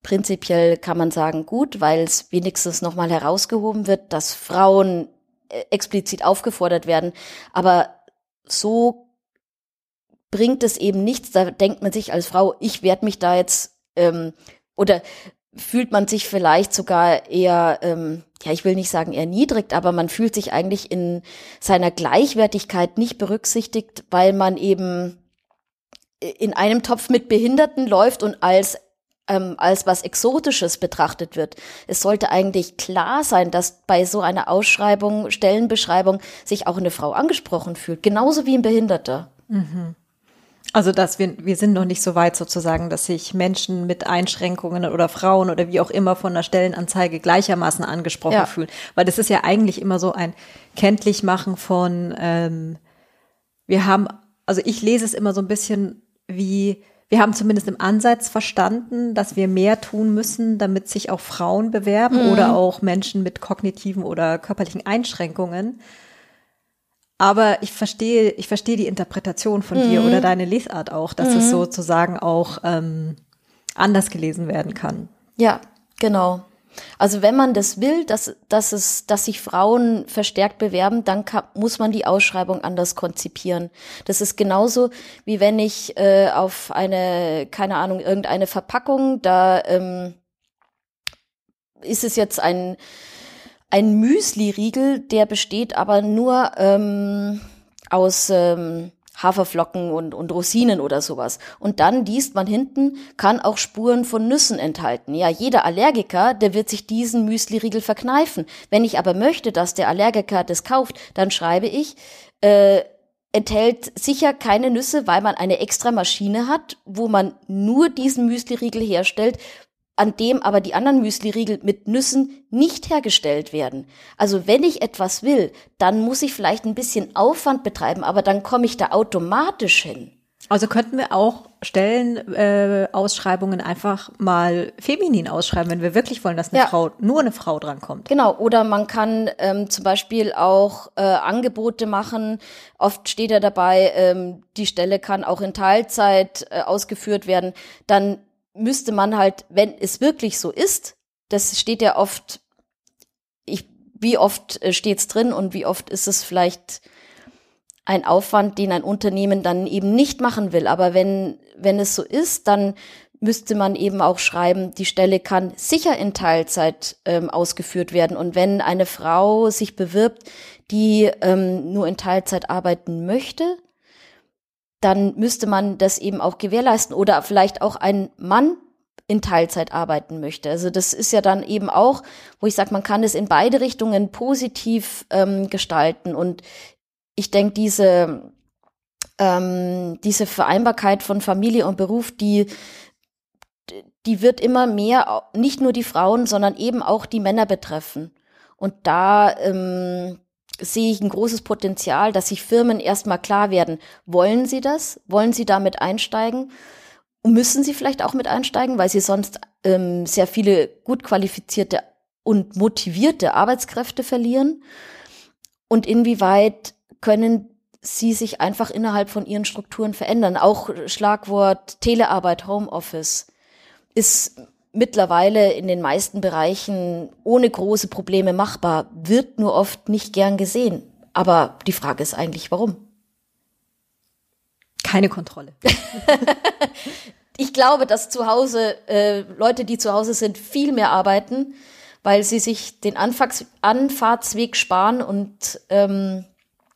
prinzipiell, kann man sagen, gut, weil es wenigstens nochmal herausgehoben wird, dass Frauen äh, explizit aufgefordert werden. Aber so bringt es eben nichts. Da denkt man sich als Frau, ich werde mich da jetzt ähm, oder fühlt man sich vielleicht sogar eher, ähm, ja, ich will nicht sagen erniedrigt, aber man fühlt sich eigentlich in seiner Gleichwertigkeit nicht berücksichtigt, weil man eben in einem Topf mit Behinderten läuft und als ähm, als was Exotisches betrachtet wird. Es sollte eigentlich klar sein, dass bei so einer Ausschreibung, Stellenbeschreibung sich auch eine Frau angesprochen fühlt, genauso wie ein Behinderter. Mhm. Also, dass wir, wir sind noch nicht so weit sozusagen, dass sich Menschen mit Einschränkungen oder Frauen oder wie auch immer von der Stellenanzeige gleichermaßen angesprochen ja. fühlen. Weil das ist ja eigentlich immer so ein Kenntlichmachen von, ähm, wir haben, also ich lese es immer so ein bisschen wie, wir haben zumindest im Ansatz verstanden, dass wir mehr tun müssen, damit sich auch Frauen bewerben mhm. oder auch Menschen mit kognitiven oder körperlichen Einschränkungen. Aber ich verstehe, ich verstehe die Interpretation von mhm. dir oder deine Lesart auch, dass mhm. es sozusagen auch ähm, anders gelesen werden kann. Ja, genau. Also wenn man das will, dass, dass es, dass sich Frauen verstärkt bewerben, dann kann, muss man die Ausschreibung anders konzipieren. Das ist genauso wie wenn ich äh, auf eine, keine Ahnung, irgendeine Verpackung, da ähm, ist es jetzt ein ein Müsli-Riegel, der besteht aber nur ähm, aus ähm, Haferflocken und, und Rosinen oder sowas. Und dann liest man hinten, kann auch Spuren von Nüssen enthalten. Ja, jeder Allergiker, der wird sich diesen Müsli-Riegel verkneifen. Wenn ich aber möchte, dass der Allergiker das kauft, dann schreibe ich, äh, enthält sicher keine Nüsse, weil man eine extra Maschine hat, wo man nur diesen Müsli-Riegel herstellt, an dem aber die anderen Müsli-Riegel mit Nüssen nicht hergestellt werden. Also wenn ich etwas will, dann muss ich vielleicht ein bisschen Aufwand betreiben, aber dann komme ich da automatisch hin. Also könnten wir auch Stellenausschreibungen äh, einfach mal feminin ausschreiben, wenn wir wirklich wollen, dass eine ja. Frau, nur eine Frau drankommt. Genau, oder man kann ähm, zum Beispiel auch äh, Angebote machen. Oft steht ja dabei, ähm, die Stelle kann auch in Teilzeit äh, ausgeführt werden. Dann müsste man halt, wenn es wirklich so ist, das steht ja oft, ich, wie oft äh, steht's drin und wie oft ist es vielleicht ein Aufwand, den ein Unternehmen dann eben nicht machen will. Aber wenn, wenn es so ist, dann müsste man eben auch schreiben, die Stelle kann sicher in Teilzeit ähm, ausgeführt werden. Und wenn eine Frau sich bewirbt, die ähm, nur in Teilzeit arbeiten möchte, dann müsste man das eben auch gewährleisten oder vielleicht auch ein Mann in Teilzeit arbeiten möchte. Also das ist ja dann eben auch, wo ich sage, man kann es in beide Richtungen positiv ähm, gestalten. Und ich denke, diese, ähm, diese Vereinbarkeit von Familie und Beruf, die, die wird immer mehr nicht nur die Frauen, sondern eben auch die Männer betreffen. Und da ähm, sehe ich ein großes Potenzial, dass sich Firmen erstmal klar werden, wollen sie das? Wollen sie damit einsteigen? Müssen sie vielleicht auch mit einsteigen, weil sie sonst ähm, sehr viele gut qualifizierte und motivierte Arbeitskräfte verlieren? Und inwieweit können sie sich einfach innerhalb von ihren Strukturen verändern? Auch Schlagwort Telearbeit, Homeoffice ist mittlerweile in den meisten Bereichen ohne große Probleme machbar, wird nur oft nicht gern gesehen. Aber die Frage ist eigentlich, warum? Keine Kontrolle. ich glaube, dass zu Hause äh, Leute, die zu Hause sind, viel mehr arbeiten, weil sie sich den Anfahrts Anfahrtsweg sparen und ähm,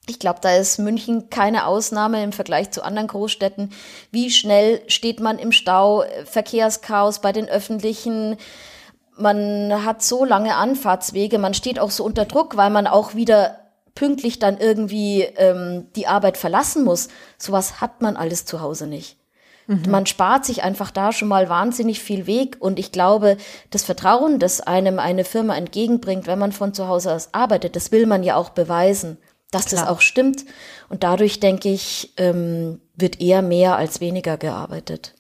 ich glaube, da ist München keine Ausnahme im Vergleich zu anderen Großstädten. Wie schnell steht man im Stau, Verkehrschaos bei den öffentlichen, man hat so lange Anfahrtswege, man steht auch so unter Druck, weil man auch wieder pünktlich dann irgendwie ähm, die Arbeit verlassen muss. Sowas hat man alles zu Hause nicht. Mhm. Man spart sich einfach da schon mal wahnsinnig viel Weg und ich glaube, das Vertrauen, das einem eine Firma entgegenbringt, wenn man von zu Hause aus arbeitet, das will man ja auch beweisen dass Klar. das auch stimmt. Und dadurch, denke ich, ähm, wird eher mehr als weniger gearbeitet.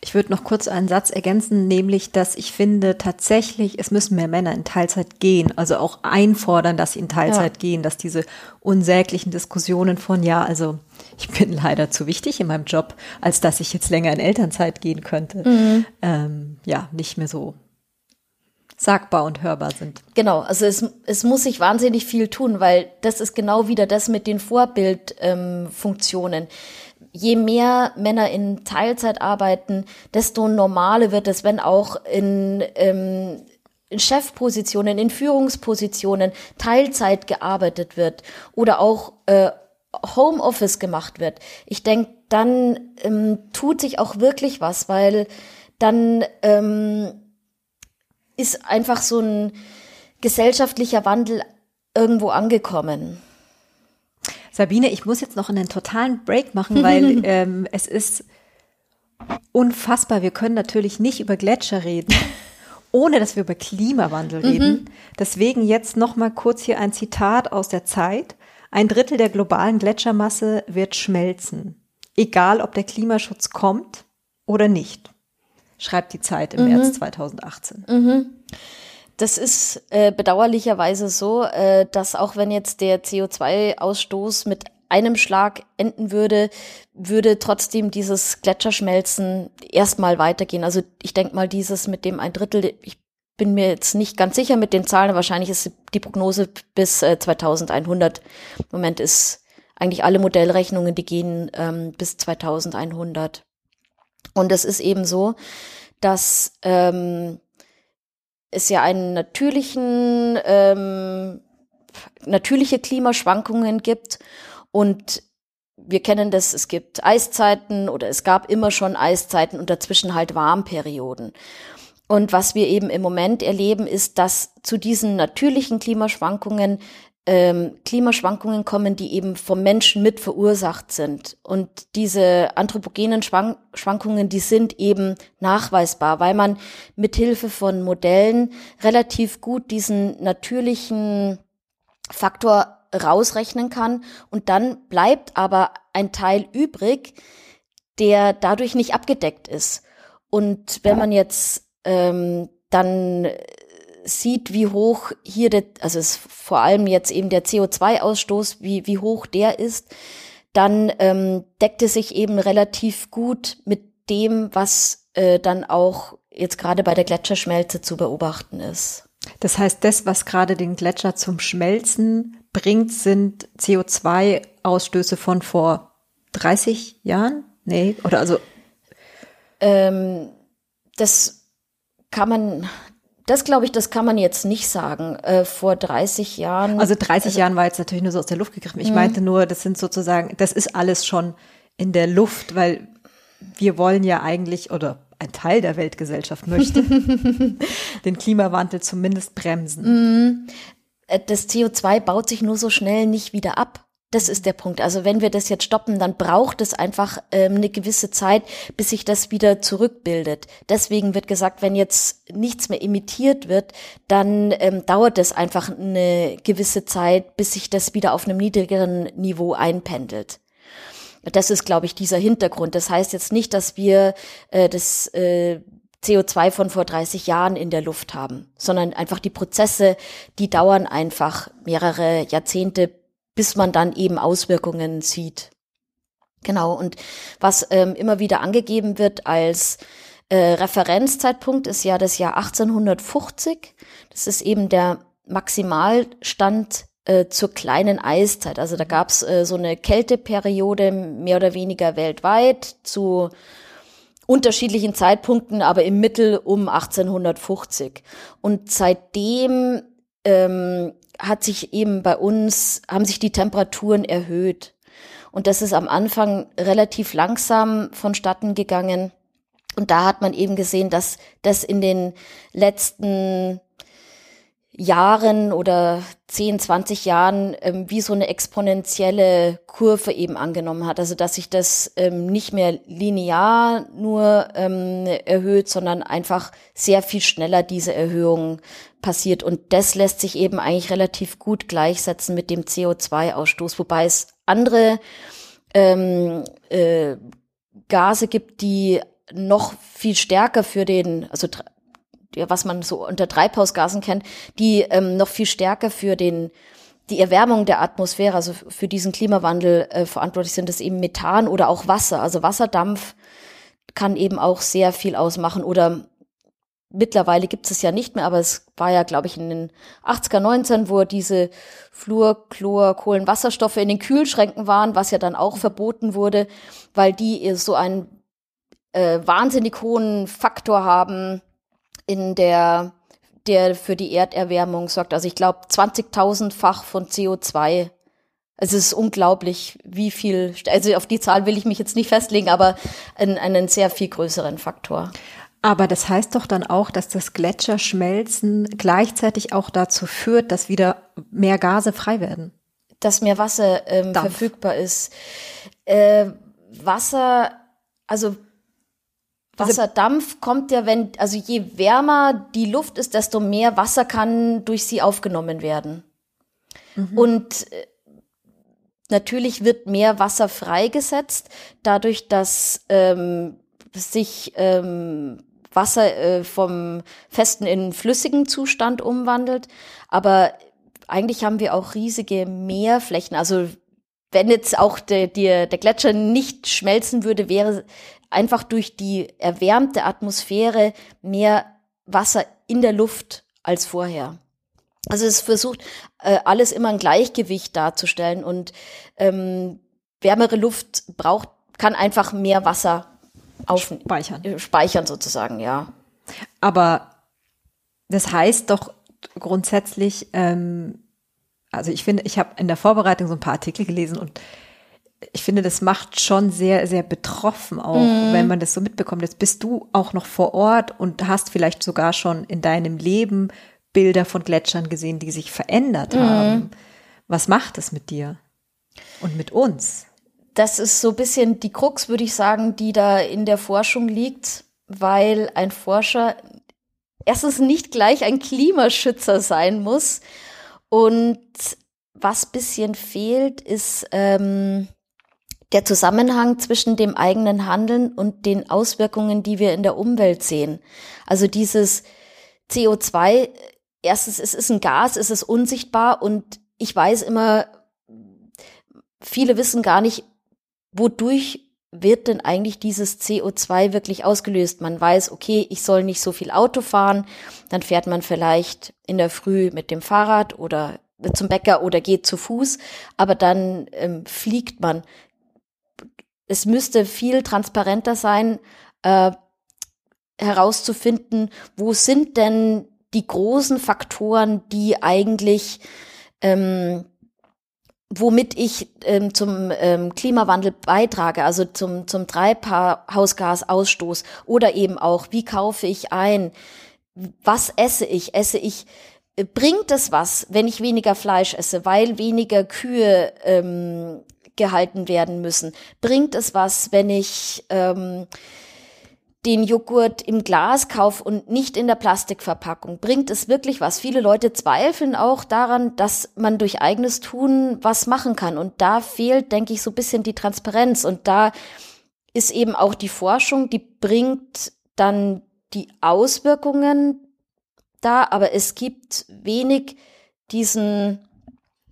Ich würde noch kurz einen Satz ergänzen, nämlich, dass ich finde tatsächlich, es müssen mehr Männer in Teilzeit gehen, also auch einfordern, dass sie in Teilzeit ja. gehen, dass diese unsäglichen Diskussionen von, ja, also ich bin leider zu wichtig in meinem Job, als dass ich jetzt länger in Elternzeit gehen könnte, mhm. ähm, ja, nicht mehr so sagbar und hörbar sind. Genau, also es, es muss sich wahnsinnig viel tun, weil das ist genau wieder das mit den Vorbildfunktionen. Ähm, Je mehr Männer in Teilzeit arbeiten, desto normaler wird es, wenn auch in, ähm, in Chefpositionen, in Führungspositionen Teilzeit gearbeitet wird oder auch äh, Homeoffice gemacht wird. Ich denke, dann ähm, tut sich auch wirklich was, weil dann ähm, ist einfach so ein gesellschaftlicher Wandel irgendwo angekommen. Sabine, ich muss jetzt noch einen totalen Break machen, weil ähm, es ist unfassbar. Wir können natürlich nicht über Gletscher reden, ohne dass wir über Klimawandel reden. Mhm. Deswegen jetzt noch mal kurz hier ein Zitat aus der Zeit. Ein Drittel der globalen Gletschermasse wird schmelzen, egal ob der Klimaschutz kommt oder nicht schreibt die Zeit im mhm. März 2018. Mhm. Das ist äh, bedauerlicherweise so, äh, dass auch wenn jetzt der CO2-Ausstoß mit einem Schlag enden würde, würde trotzdem dieses Gletscherschmelzen erstmal weitergehen. Also ich denke mal, dieses mit dem ein Drittel, ich bin mir jetzt nicht ganz sicher mit den Zahlen, wahrscheinlich ist die Prognose bis äh, 2100. Im Moment ist eigentlich alle Modellrechnungen, die gehen ähm, bis 2100. Und es ist eben so, dass ähm, es ja einen natürlichen, ähm, natürliche Klimaschwankungen gibt und wir kennen das, es gibt Eiszeiten oder es gab immer schon Eiszeiten und dazwischen halt Warmperioden. Und was wir eben im Moment erleben, ist, dass zu diesen natürlichen Klimaschwankungen ähm, Klimaschwankungen kommen, die eben vom Menschen mit verursacht sind. Und diese anthropogenen Schwank Schwankungen, die sind eben nachweisbar, weil man mithilfe von Modellen relativ gut diesen natürlichen Faktor rausrechnen kann. Und dann bleibt aber ein Teil übrig, der dadurch nicht abgedeckt ist. Und wenn man jetzt ähm, dann sieht, wie hoch hier der, also es vor allem jetzt eben der CO2-Ausstoß, wie, wie hoch der ist, dann ähm, deckt es sich eben relativ gut mit dem, was äh, dann auch jetzt gerade bei der Gletscherschmelze zu beobachten ist. Das heißt, das, was gerade den Gletscher zum Schmelzen bringt, sind CO2-Ausstöße von vor 30 Jahren? Nee, oder also? Ähm, das kann man das glaube ich, das kann man jetzt nicht sagen. Äh, vor 30 Jahren. Also 30 also, Jahren war jetzt natürlich nur so aus der Luft gegriffen. Ich mh. meinte nur, das sind sozusagen, das ist alles schon in der Luft, weil wir wollen ja eigentlich, oder ein Teil der Weltgesellschaft möchte, den Klimawandel zumindest bremsen. Äh, das CO2 baut sich nur so schnell nicht wieder ab. Das ist der Punkt. Also wenn wir das jetzt stoppen, dann braucht es einfach ähm, eine gewisse Zeit, bis sich das wieder zurückbildet. Deswegen wird gesagt, wenn jetzt nichts mehr imitiert wird, dann ähm, dauert es einfach eine gewisse Zeit, bis sich das wieder auf einem niedrigeren Niveau einpendelt. Das ist, glaube ich, dieser Hintergrund. Das heißt jetzt nicht, dass wir äh, das äh, CO2 von vor 30 Jahren in der Luft haben, sondern einfach die Prozesse, die dauern einfach mehrere Jahrzehnte, bis man dann eben Auswirkungen sieht. Genau, und was ähm, immer wieder angegeben wird als äh, Referenzzeitpunkt ist ja das Jahr 1850. Das ist eben der Maximalstand äh, zur kleinen Eiszeit. Also da gab's äh, so eine Kälteperiode mehr oder weniger weltweit zu unterschiedlichen Zeitpunkten, aber im Mittel um 1850. Und seitdem ähm, hat sich eben bei uns, haben sich die Temperaturen erhöht. Und das ist am Anfang relativ langsam vonstatten gegangen. Und da hat man eben gesehen, dass das in den letzten Jahren oder 10, 20 Jahren ähm, wie so eine exponentielle Kurve eben angenommen hat. Also dass sich das ähm, nicht mehr linear nur ähm, erhöht, sondern einfach sehr viel schneller diese Erhöhung passiert. Und das lässt sich eben eigentlich relativ gut gleichsetzen mit dem CO2-Ausstoß, wobei es andere ähm, äh, Gase gibt, die noch viel stärker für den, also was man so unter Treibhausgasen kennt, die ähm, noch viel stärker für den die Erwärmung der Atmosphäre, also für diesen Klimawandel äh, verantwortlich sind, das eben Methan oder auch Wasser. Also Wasserdampf kann eben auch sehr viel ausmachen oder mittlerweile gibt es ja nicht mehr, aber es war ja, glaube ich, in den 80er, 19, wo diese Fluor, Chlor, Kohlenwasserstoffe in den Kühlschränken waren, was ja dann auch verboten wurde, weil die so einen äh, wahnsinnig hohen Faktor haben, in der, der für die Erderwärmung sorgt. Also ich glaube 20.000-fach von CO2. Es ist unglaublich, wie viel, also auf die Zahl will ich mich jetzt nicht festlegen, aber einen, einen sehr viel größeren Faktor. Aber das heißt doch dann auch, dass das Gletscherschmelzen gleichzeitig auch dazu führt, dass wieder mehr Gase frei werden. Dass mehr Wasser ähm, verfügbar ist. Äh, Wasser, also Wasserdampf kommt ja, wenn, also je wärmer die Luft ist, desto mehr Wasser kann durch sie aufgenommen werden. Mhm. Und äh, natürlich wird mehr Wasser freigesetzt, dadurch, dass ähm, sich ähm, Wasser äh, vom festen in flüssigen Zustand umwandelt. Aber eigentlich haben wir auch riesige Meerflächen. Also wenn jetzt auch der, der, der Gletscher nicht schmelzen würde, wäre einfach durch die erwärmte Atmosphäre mehr Wasser in der Luft als vorher. Also es versucht äh, alles immer ein Gleichgewicht darzustellen und ähm, wärmere Luft braucht kann einfach mehr Wasser auf speichern. Äh, speichern sozusagen, ja. Aber das heißt doch grundsätzlich, ähm, also ich finde, ich habe in der Vorbereitung so ein paar Artikel gelesen und ich finde, das macht schon sehr, sehr betroffen auch, mhm. wenn man das so mitbekommt. Jetzt bist du auch noch vor Ort und hast vielleicht sogar schon in deinem Leben Bilder von Gletschern gesehen, die sich verändert mhm. haben. Was macht das mit dir und mit uns? Das ist so ein bisschen die Krux, würde ich sagen, die da in der Forschung liegt, weil ein Forscher erstens nicht gleich ein Klimaschützer sein muss und was bisschen fehlt, ist ähm, der Zusammenhang zwischen dem eigenen Handeln und den Auswirkungen, die wir in der Umwelt sehen. Also dieses CO2, erstens, es ist ein Gas, es ist unsichtbar und ich weiß immer, viele wissen gar nicht, wodurch wird denn eigentlich dieses CO2 wirklich ausgelöst? Man weiß, okay, ich soll nicht so viel Auto fahren, dann fährt man vielleicht in der Früh mit dem Fahrrad oder zum Bäcker oder geht zu Fuß, aber dann ähm, fliegt man es müsste viel transparenter sein, äh, herauszufinden, wo sind denn die großen Faktoren, die eigentlich, ähm, womit ich ähm, zum ähm, Klimawandel beitrage, also zum, zum Treibhausgasausstoß oder eben auch, wie kaufe ich ein, was esse ich, esse ich äh, bringt es was, wenn ich weniger Fleisch esse, weil weniger Kühe ähm, gehalten werden müssen? Bringt es was, wenn ich ähm, den Joghurt im Glas kaufe und nicht in der Plastikverpackung? Bringt es wirklich was? Viele Leute zweifeln auch daran, dass man durch eigenes Tun was machen kann. Und da fehlt, denke ich, so ein bisschen die Transparenz. Und da ist eben auch die Forschung, die bringt dann die Auswirkungen da, aber es gibt wenig diesen,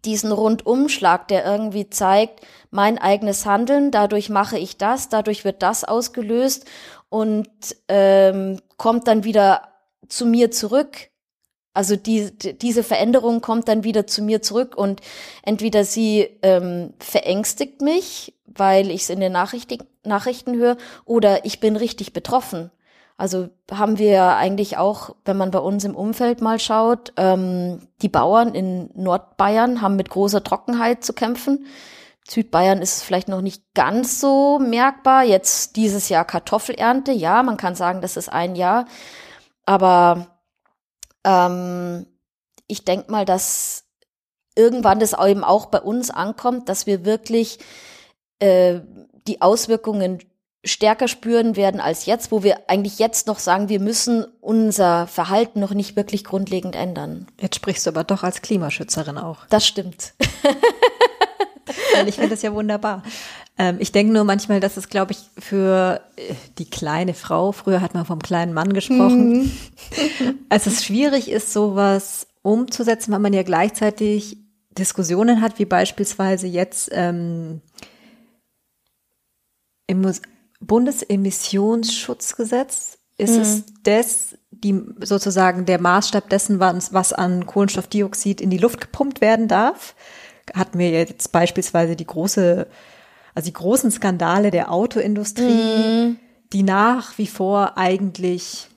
diesen Rundumschlag, der irgendwie zeigt, mein eigenes Handeln, dadurch mache ich das, dadurch wird das ausgelöst und ähm, kommt dann wieder zu mir zurück. Also die, diese Veränderung kommt dann wieder zu mir zurück und entweder sie ähm, verängstigt mich, weil ich es in den Nachrichten, Nachrichten höre, oder ich bin richtig betroffen. Also haben wir eigentlich auch, wenn man bei uns im Umfeld mal schaut, ähm, die Bauern in Nordbayern haben mit großer Trockenheit zu kämpfen. Südbayern ist es vielleicht noch nicht ganz so merkbar. Jetzt dieses Jahr Kartoffelernte, ja, man kann sagen, das ist ein Jahr. Aber ähm, ich denke mal, dass irgendwann das eben auch bei uns ankommt, dass wir wirklich äh, die Auswirkungen stärker spüren werden als jetzt, wo wir eigentlich jetzt noch sagen, wir müssen unser Verhalten noch nicht wirklich grundlegend ändern. Jetzt sprichst du aber doch als Klimaschützerin auch. Das stimmt. ich finde das ja wunderbar. Ähm, ich denke nur manchmal, dass es, glaube ich, für äh, die kleine Frau, früher hat man vom kleinen Mann gesprochen, mhm. als es schwierig ist, sowas umzusetzen, weil man ja gleichzeitig Diskussionen hat, wie beispielsweise jetzt ähm, im Bundesemissionsschutzgesetz ist mhm. es das, die sozusagen der Maßstab dessen, was an Kohlenstoffdioxid in die Luft gepumpt werden darf. Hatten wir jetzt beispielsweise die große, also die großen Skandale der Autoindustrie, mhm. die nach wie vor eigentlich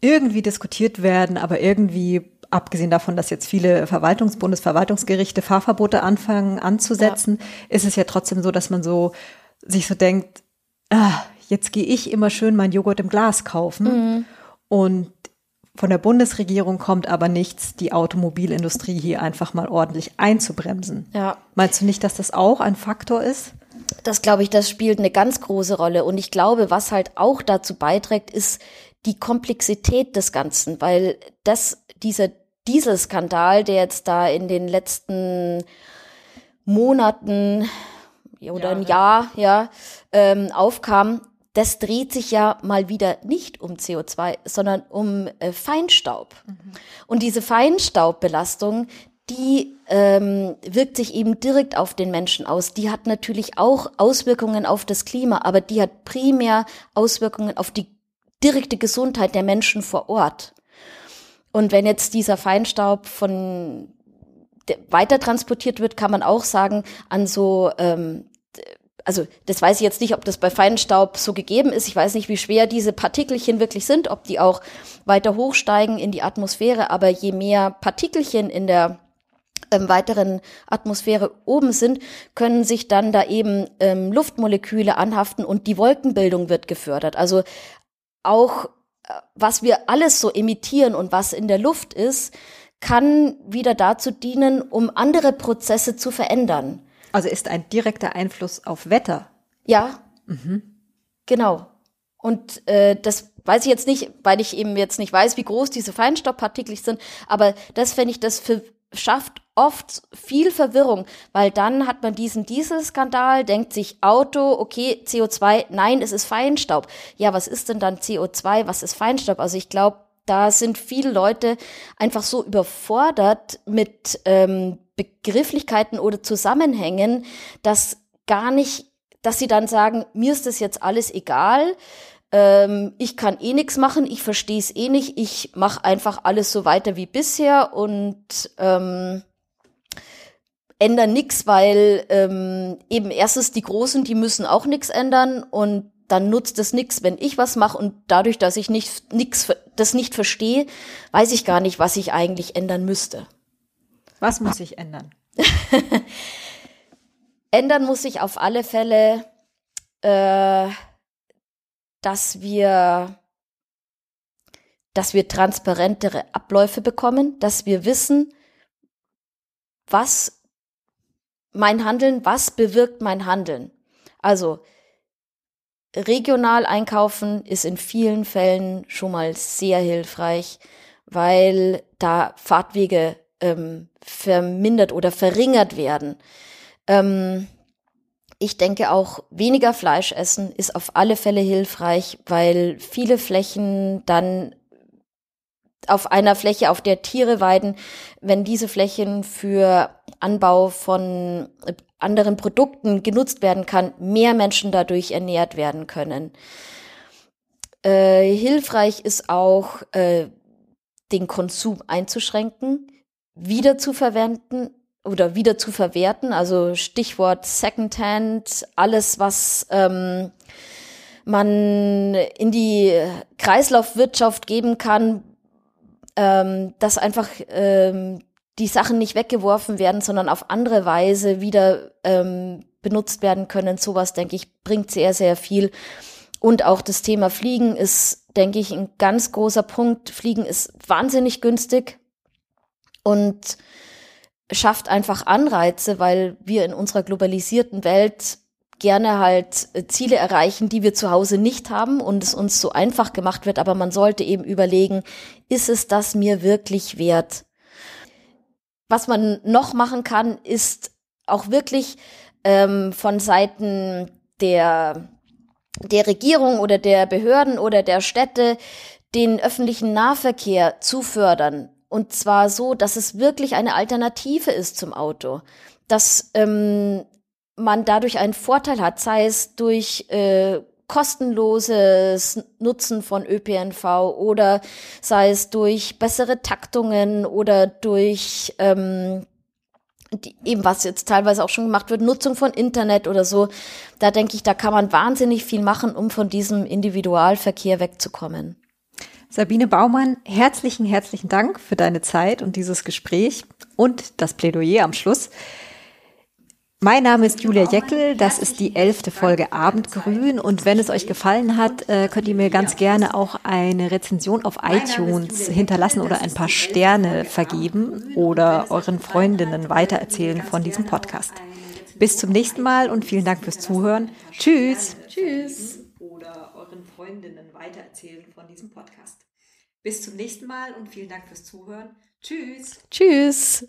irgendwie diskutiert werden, aber irgendwie abgesehen davon, dass jetzt viele Verwaltungs-, Bundesverwaltungsgerichte Fahrverbote anfangen anzusetzen, ja. ist es ja trotzdem so, dass man so sich so denkt, ah, jetzt gehe ich immer schön mein Joghurt im Glas kaufen. Mhm. Und von der Bundesregierung kommt aber nichts, die Automobilindustrie hier einfach mal ordentlich einzubremsen. Ja. Meinst du nicht, dass das auch ein Faktor ist? Das glaube ich, das spielt eine ganz große Rolle. Und ich glaube, was halt auch dazu beiträgt, ist die Komplexität des Ganzen, weil das, dieser Dieselskandal, der jetzt da in den letzten Monaten oder Jahre. ein Jahr ja, ähm, aufkam, das dreht sich ja mal wieder nicht um CO2, sondern um äh, Feinstaub. Mhm. Und diese Feinstaubbelastung, die ähm, wirkt sich eben direkt auf den Menschen aus. Die hat natürlich auch Auswirkungen auf das Klima, aber die hat primär Auswirkungen auf die direkte Gesundheit der Menschen vor Ort. Und wenn jetzt dieser Feinstaub von weiter transportiert wird, kann man auch sagen, an so ähm, also das weiß ich jetzt nicht, ob das bei Feinstaub so gegeben ist. Ich weiß nicht, wie schwer diese Partikelchen wirklich sind, ob die auch weiter hochsteigen in die Atmosphäre. Aber je mehr Partikelchen in der ähm, weiteren Atmosphäre oben sind, können sich dann da eben ähm, Luftmoleküle anhaften und die Wolkenbildung wird gefördert. Also auch äh, was wir alles so emittieren und was in der Luft ist, kann wieder dazu dienen, um andere Prozesse zu verändern. Also ist ein direkter Einfluss auf Wetter. Ja. Mhm. Genau. Und äh, das weiß ich jetzt nicht, weil ich eben jetzt nicht weiß, wie groß diese Feinstaubpartikel sind, aber das fände ich, das für, schafft oft viel Verwirrung, weil dann hat man diesen Dieselskandal, denkt sich Auto, okay, CO2, nein, es ist Feinstaub. Ja, was ist denn dann CO2, was ist Feinstaub? Also ich glaube, da sind viele Leute einfach so überfordert mit ähm, Begrifflichkeiten oder Zusammenhängen, dass gar nicht, dass sie dann sagen, mir ist das jetzt alles egal, ähm, ich kann eh nichts machen, ich verstehe es eh nicht, ich mache einfach alles so weiter wie bisher und ähm, ändern nichts, weil ähm, eben erstens die Großen, die müssen auch nichts ändern und dann nutzt es nichts, wenn ich was mache und dadurch, dass ich nicht nix, das nicht verstehe, weiß ich gar nicht, was ich eigentlich ändern müsste. Was muss sich ändern? ändern muss sich auf alle Fälle, äh, dass wir dass wir transparentere Abläufe bekommen, dass wir wissen, was mein Handeln, was bewirkt mein Handeln. Also regional einkaufen ist in vielen Fällen schon mal sehr hilfreich, weil da Fahrtwege ähm, vermindert oder verringert werden. Ähm, ich denke auch, weniger Fleisch essen ist auf alle Fälle hilfreich, weil viele Flächen dann auf einer Fläche, auf der Tiere weiden, wenn diese Flächen für Anbau von anderen Produkten genutzt werden kann, mehr Menschen dadurch ernährt werden können. Äh, hilfreich ist auch, äh, den Konsum einzuschränken, wieder zu verwenden oder wieder zu verwerten. Also Stichwort Secondhand, alles, was ähm, man in die Kreislaufwirtschaft geben kann, ähm, dass einfach ähm, die Sachen nicht weggeworfen werden, sondern auf andere Weise wieder ähm, benutzt werden können. Sowas, denke ich, bringt sehr, sehr viel. Und auch das Thema Fliegen ist, denke ich, ein ganz großer Punkt. Fliegen ist wahnsinnig günstig und schafft einfach Anreize, weil wir in unserer globalisierten Welt gerne halt äh, Ziele erreichen, die wir zu Hause nicht haben und es uns so einfach gemacht wird, aber man sollte eben überlegen, ist es das mir wirklich wert? Was man noch machen kann, ist auch wirklich ähm, von Seiten der, der Regierung oder der Behörden oder der Städte den öffentlichen Nahverkehr zu fördern. Und zwar so, dass es wirklich eine Alternative ist zum Auto. Dass ähm, man dadurch einen Vorteil hat, sei es durch äh, kostenloses Nutzen von ÖPNV oder sei es durch bessere Taktungen oder durch ähm, die, eben was jetzt teilweise auch schon gemacht wird, Nutzung von Internet oder so. Da denke ich, da kann man wahnsinnig viel machen, um von diesem Individualverkehr wegzukommen. Sabine Baumann, herzlichen, herzlichen Dank für deine Zeit und dieses Gespräch und das Plädoyer am Schluss. Mein Name ist Julia Jeckel, das ist die elfte Folge Abendgrün und wenn es euch gefallen hat, äh, könnt ihr mir ganz gerne auch eine Rezension auf iTunes hinterlassen oder ein paar Sterne vergeben oder euren Freundinnen weitererzählen von diesem Podcast. Bis zum nächsten Mal und vielen Dank fürs Zuhören. Tschüss. Tschüss. Oder euren Freundinnen weitererzählen von diesem Podcast. Bis zum nächsten Mal und vielen Dank fürs Zuhören. Tschüss. Tschüss.